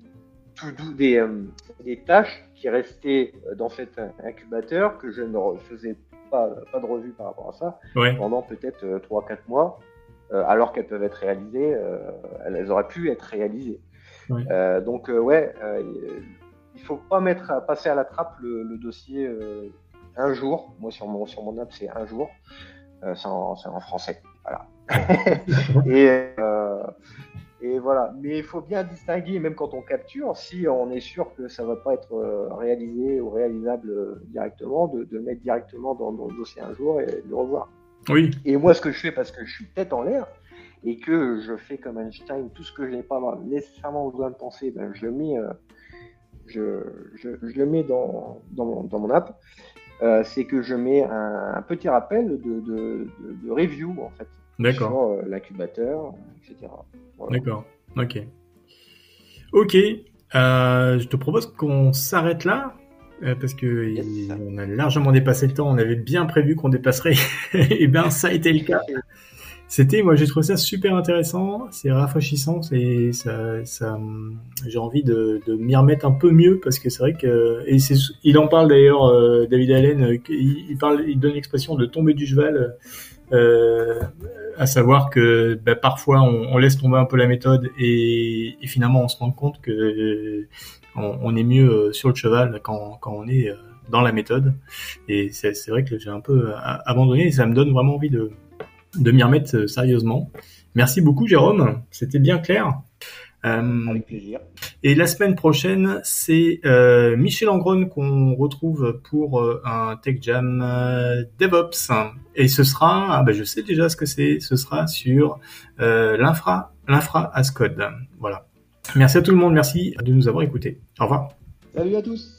des, euh, des, tâches qui restaient dans cet incubateur que je ne faisais pas, pas de revue par rapport à ça ouais. pendant peut-être 3-4 mois, alors qu'elles peuvent être réalisées, elles auraient pu être réalisées. Ouais. donc, ouais il faut pas mettre à passer à la trappe le, le dossier euh, un jour. Moi sur mon sur mon app c'est un jour. Euh, c'est en, en, français. Voilà. et, euh, et voilà. Mais il faut bien distinguer, même quand on capture, si on est sûr que ça va pas être euh, réalisé ou réalisable euh, directement, de, de mettre directement dans, dans, le dossier un jour et de le revoir. Oui. Et moi, ce que je fais, parce que je suis tête en l'air et que je fais comme Einstein, tout ce que je n'ai pas nécessairement besoin de penser, ben, je le mets euh, je, je, je, le mets dans, dans, mon, dans mon app, euh, c'est que je mets un, un petit rappel de, de, de, de, review en fait sur euh, l'incubateur, etc. Voilà. D'accord. Ok. Ok. Je te propose qu'on s'arrête là. Euh, parce que yes. on a largement dépassé le temps, on avait bien prévu qu'on dépasserait, et bien ça a été le cas. C'était, moi, j'ai trouvé ça super intéressant, c'est rafraîchissant, c'est, ça, ça, j'ai envie de, de m'y remettre un peu mieux parce que c'est vrai que, et c'est, il en parle d'ailleurs, euh, David Allen, euh, il, il, parle, il donne l'expression de tomber du cheval, euh, à savoir que bah, parfois on, on, laisse tomber un peu la méthode et, et finalement on se rend compte que on, on, est mieux sur le cheval quand, quand on est dans la méthode. Et c'est, vrai que j'ai un peu abandonné et ça me donne vraiment envie de de m'y remettre euh, sérieusement. Merci beaucoup Jérôme, c'était bien clair. Euh, Avec plaisir. Et la semaine prochaine, c'est euh, Michel Angron qu'on retrouve pour euh, un Tech Jam euh, DevOps. Et ce sera, ah ben je sais déjà ce que c'est, ce sera sur euh, l'infra, l'infra as code. Voilà. Merci à tout le monde, merci de nous avoir écoutés. Au revoir. Salut à tous.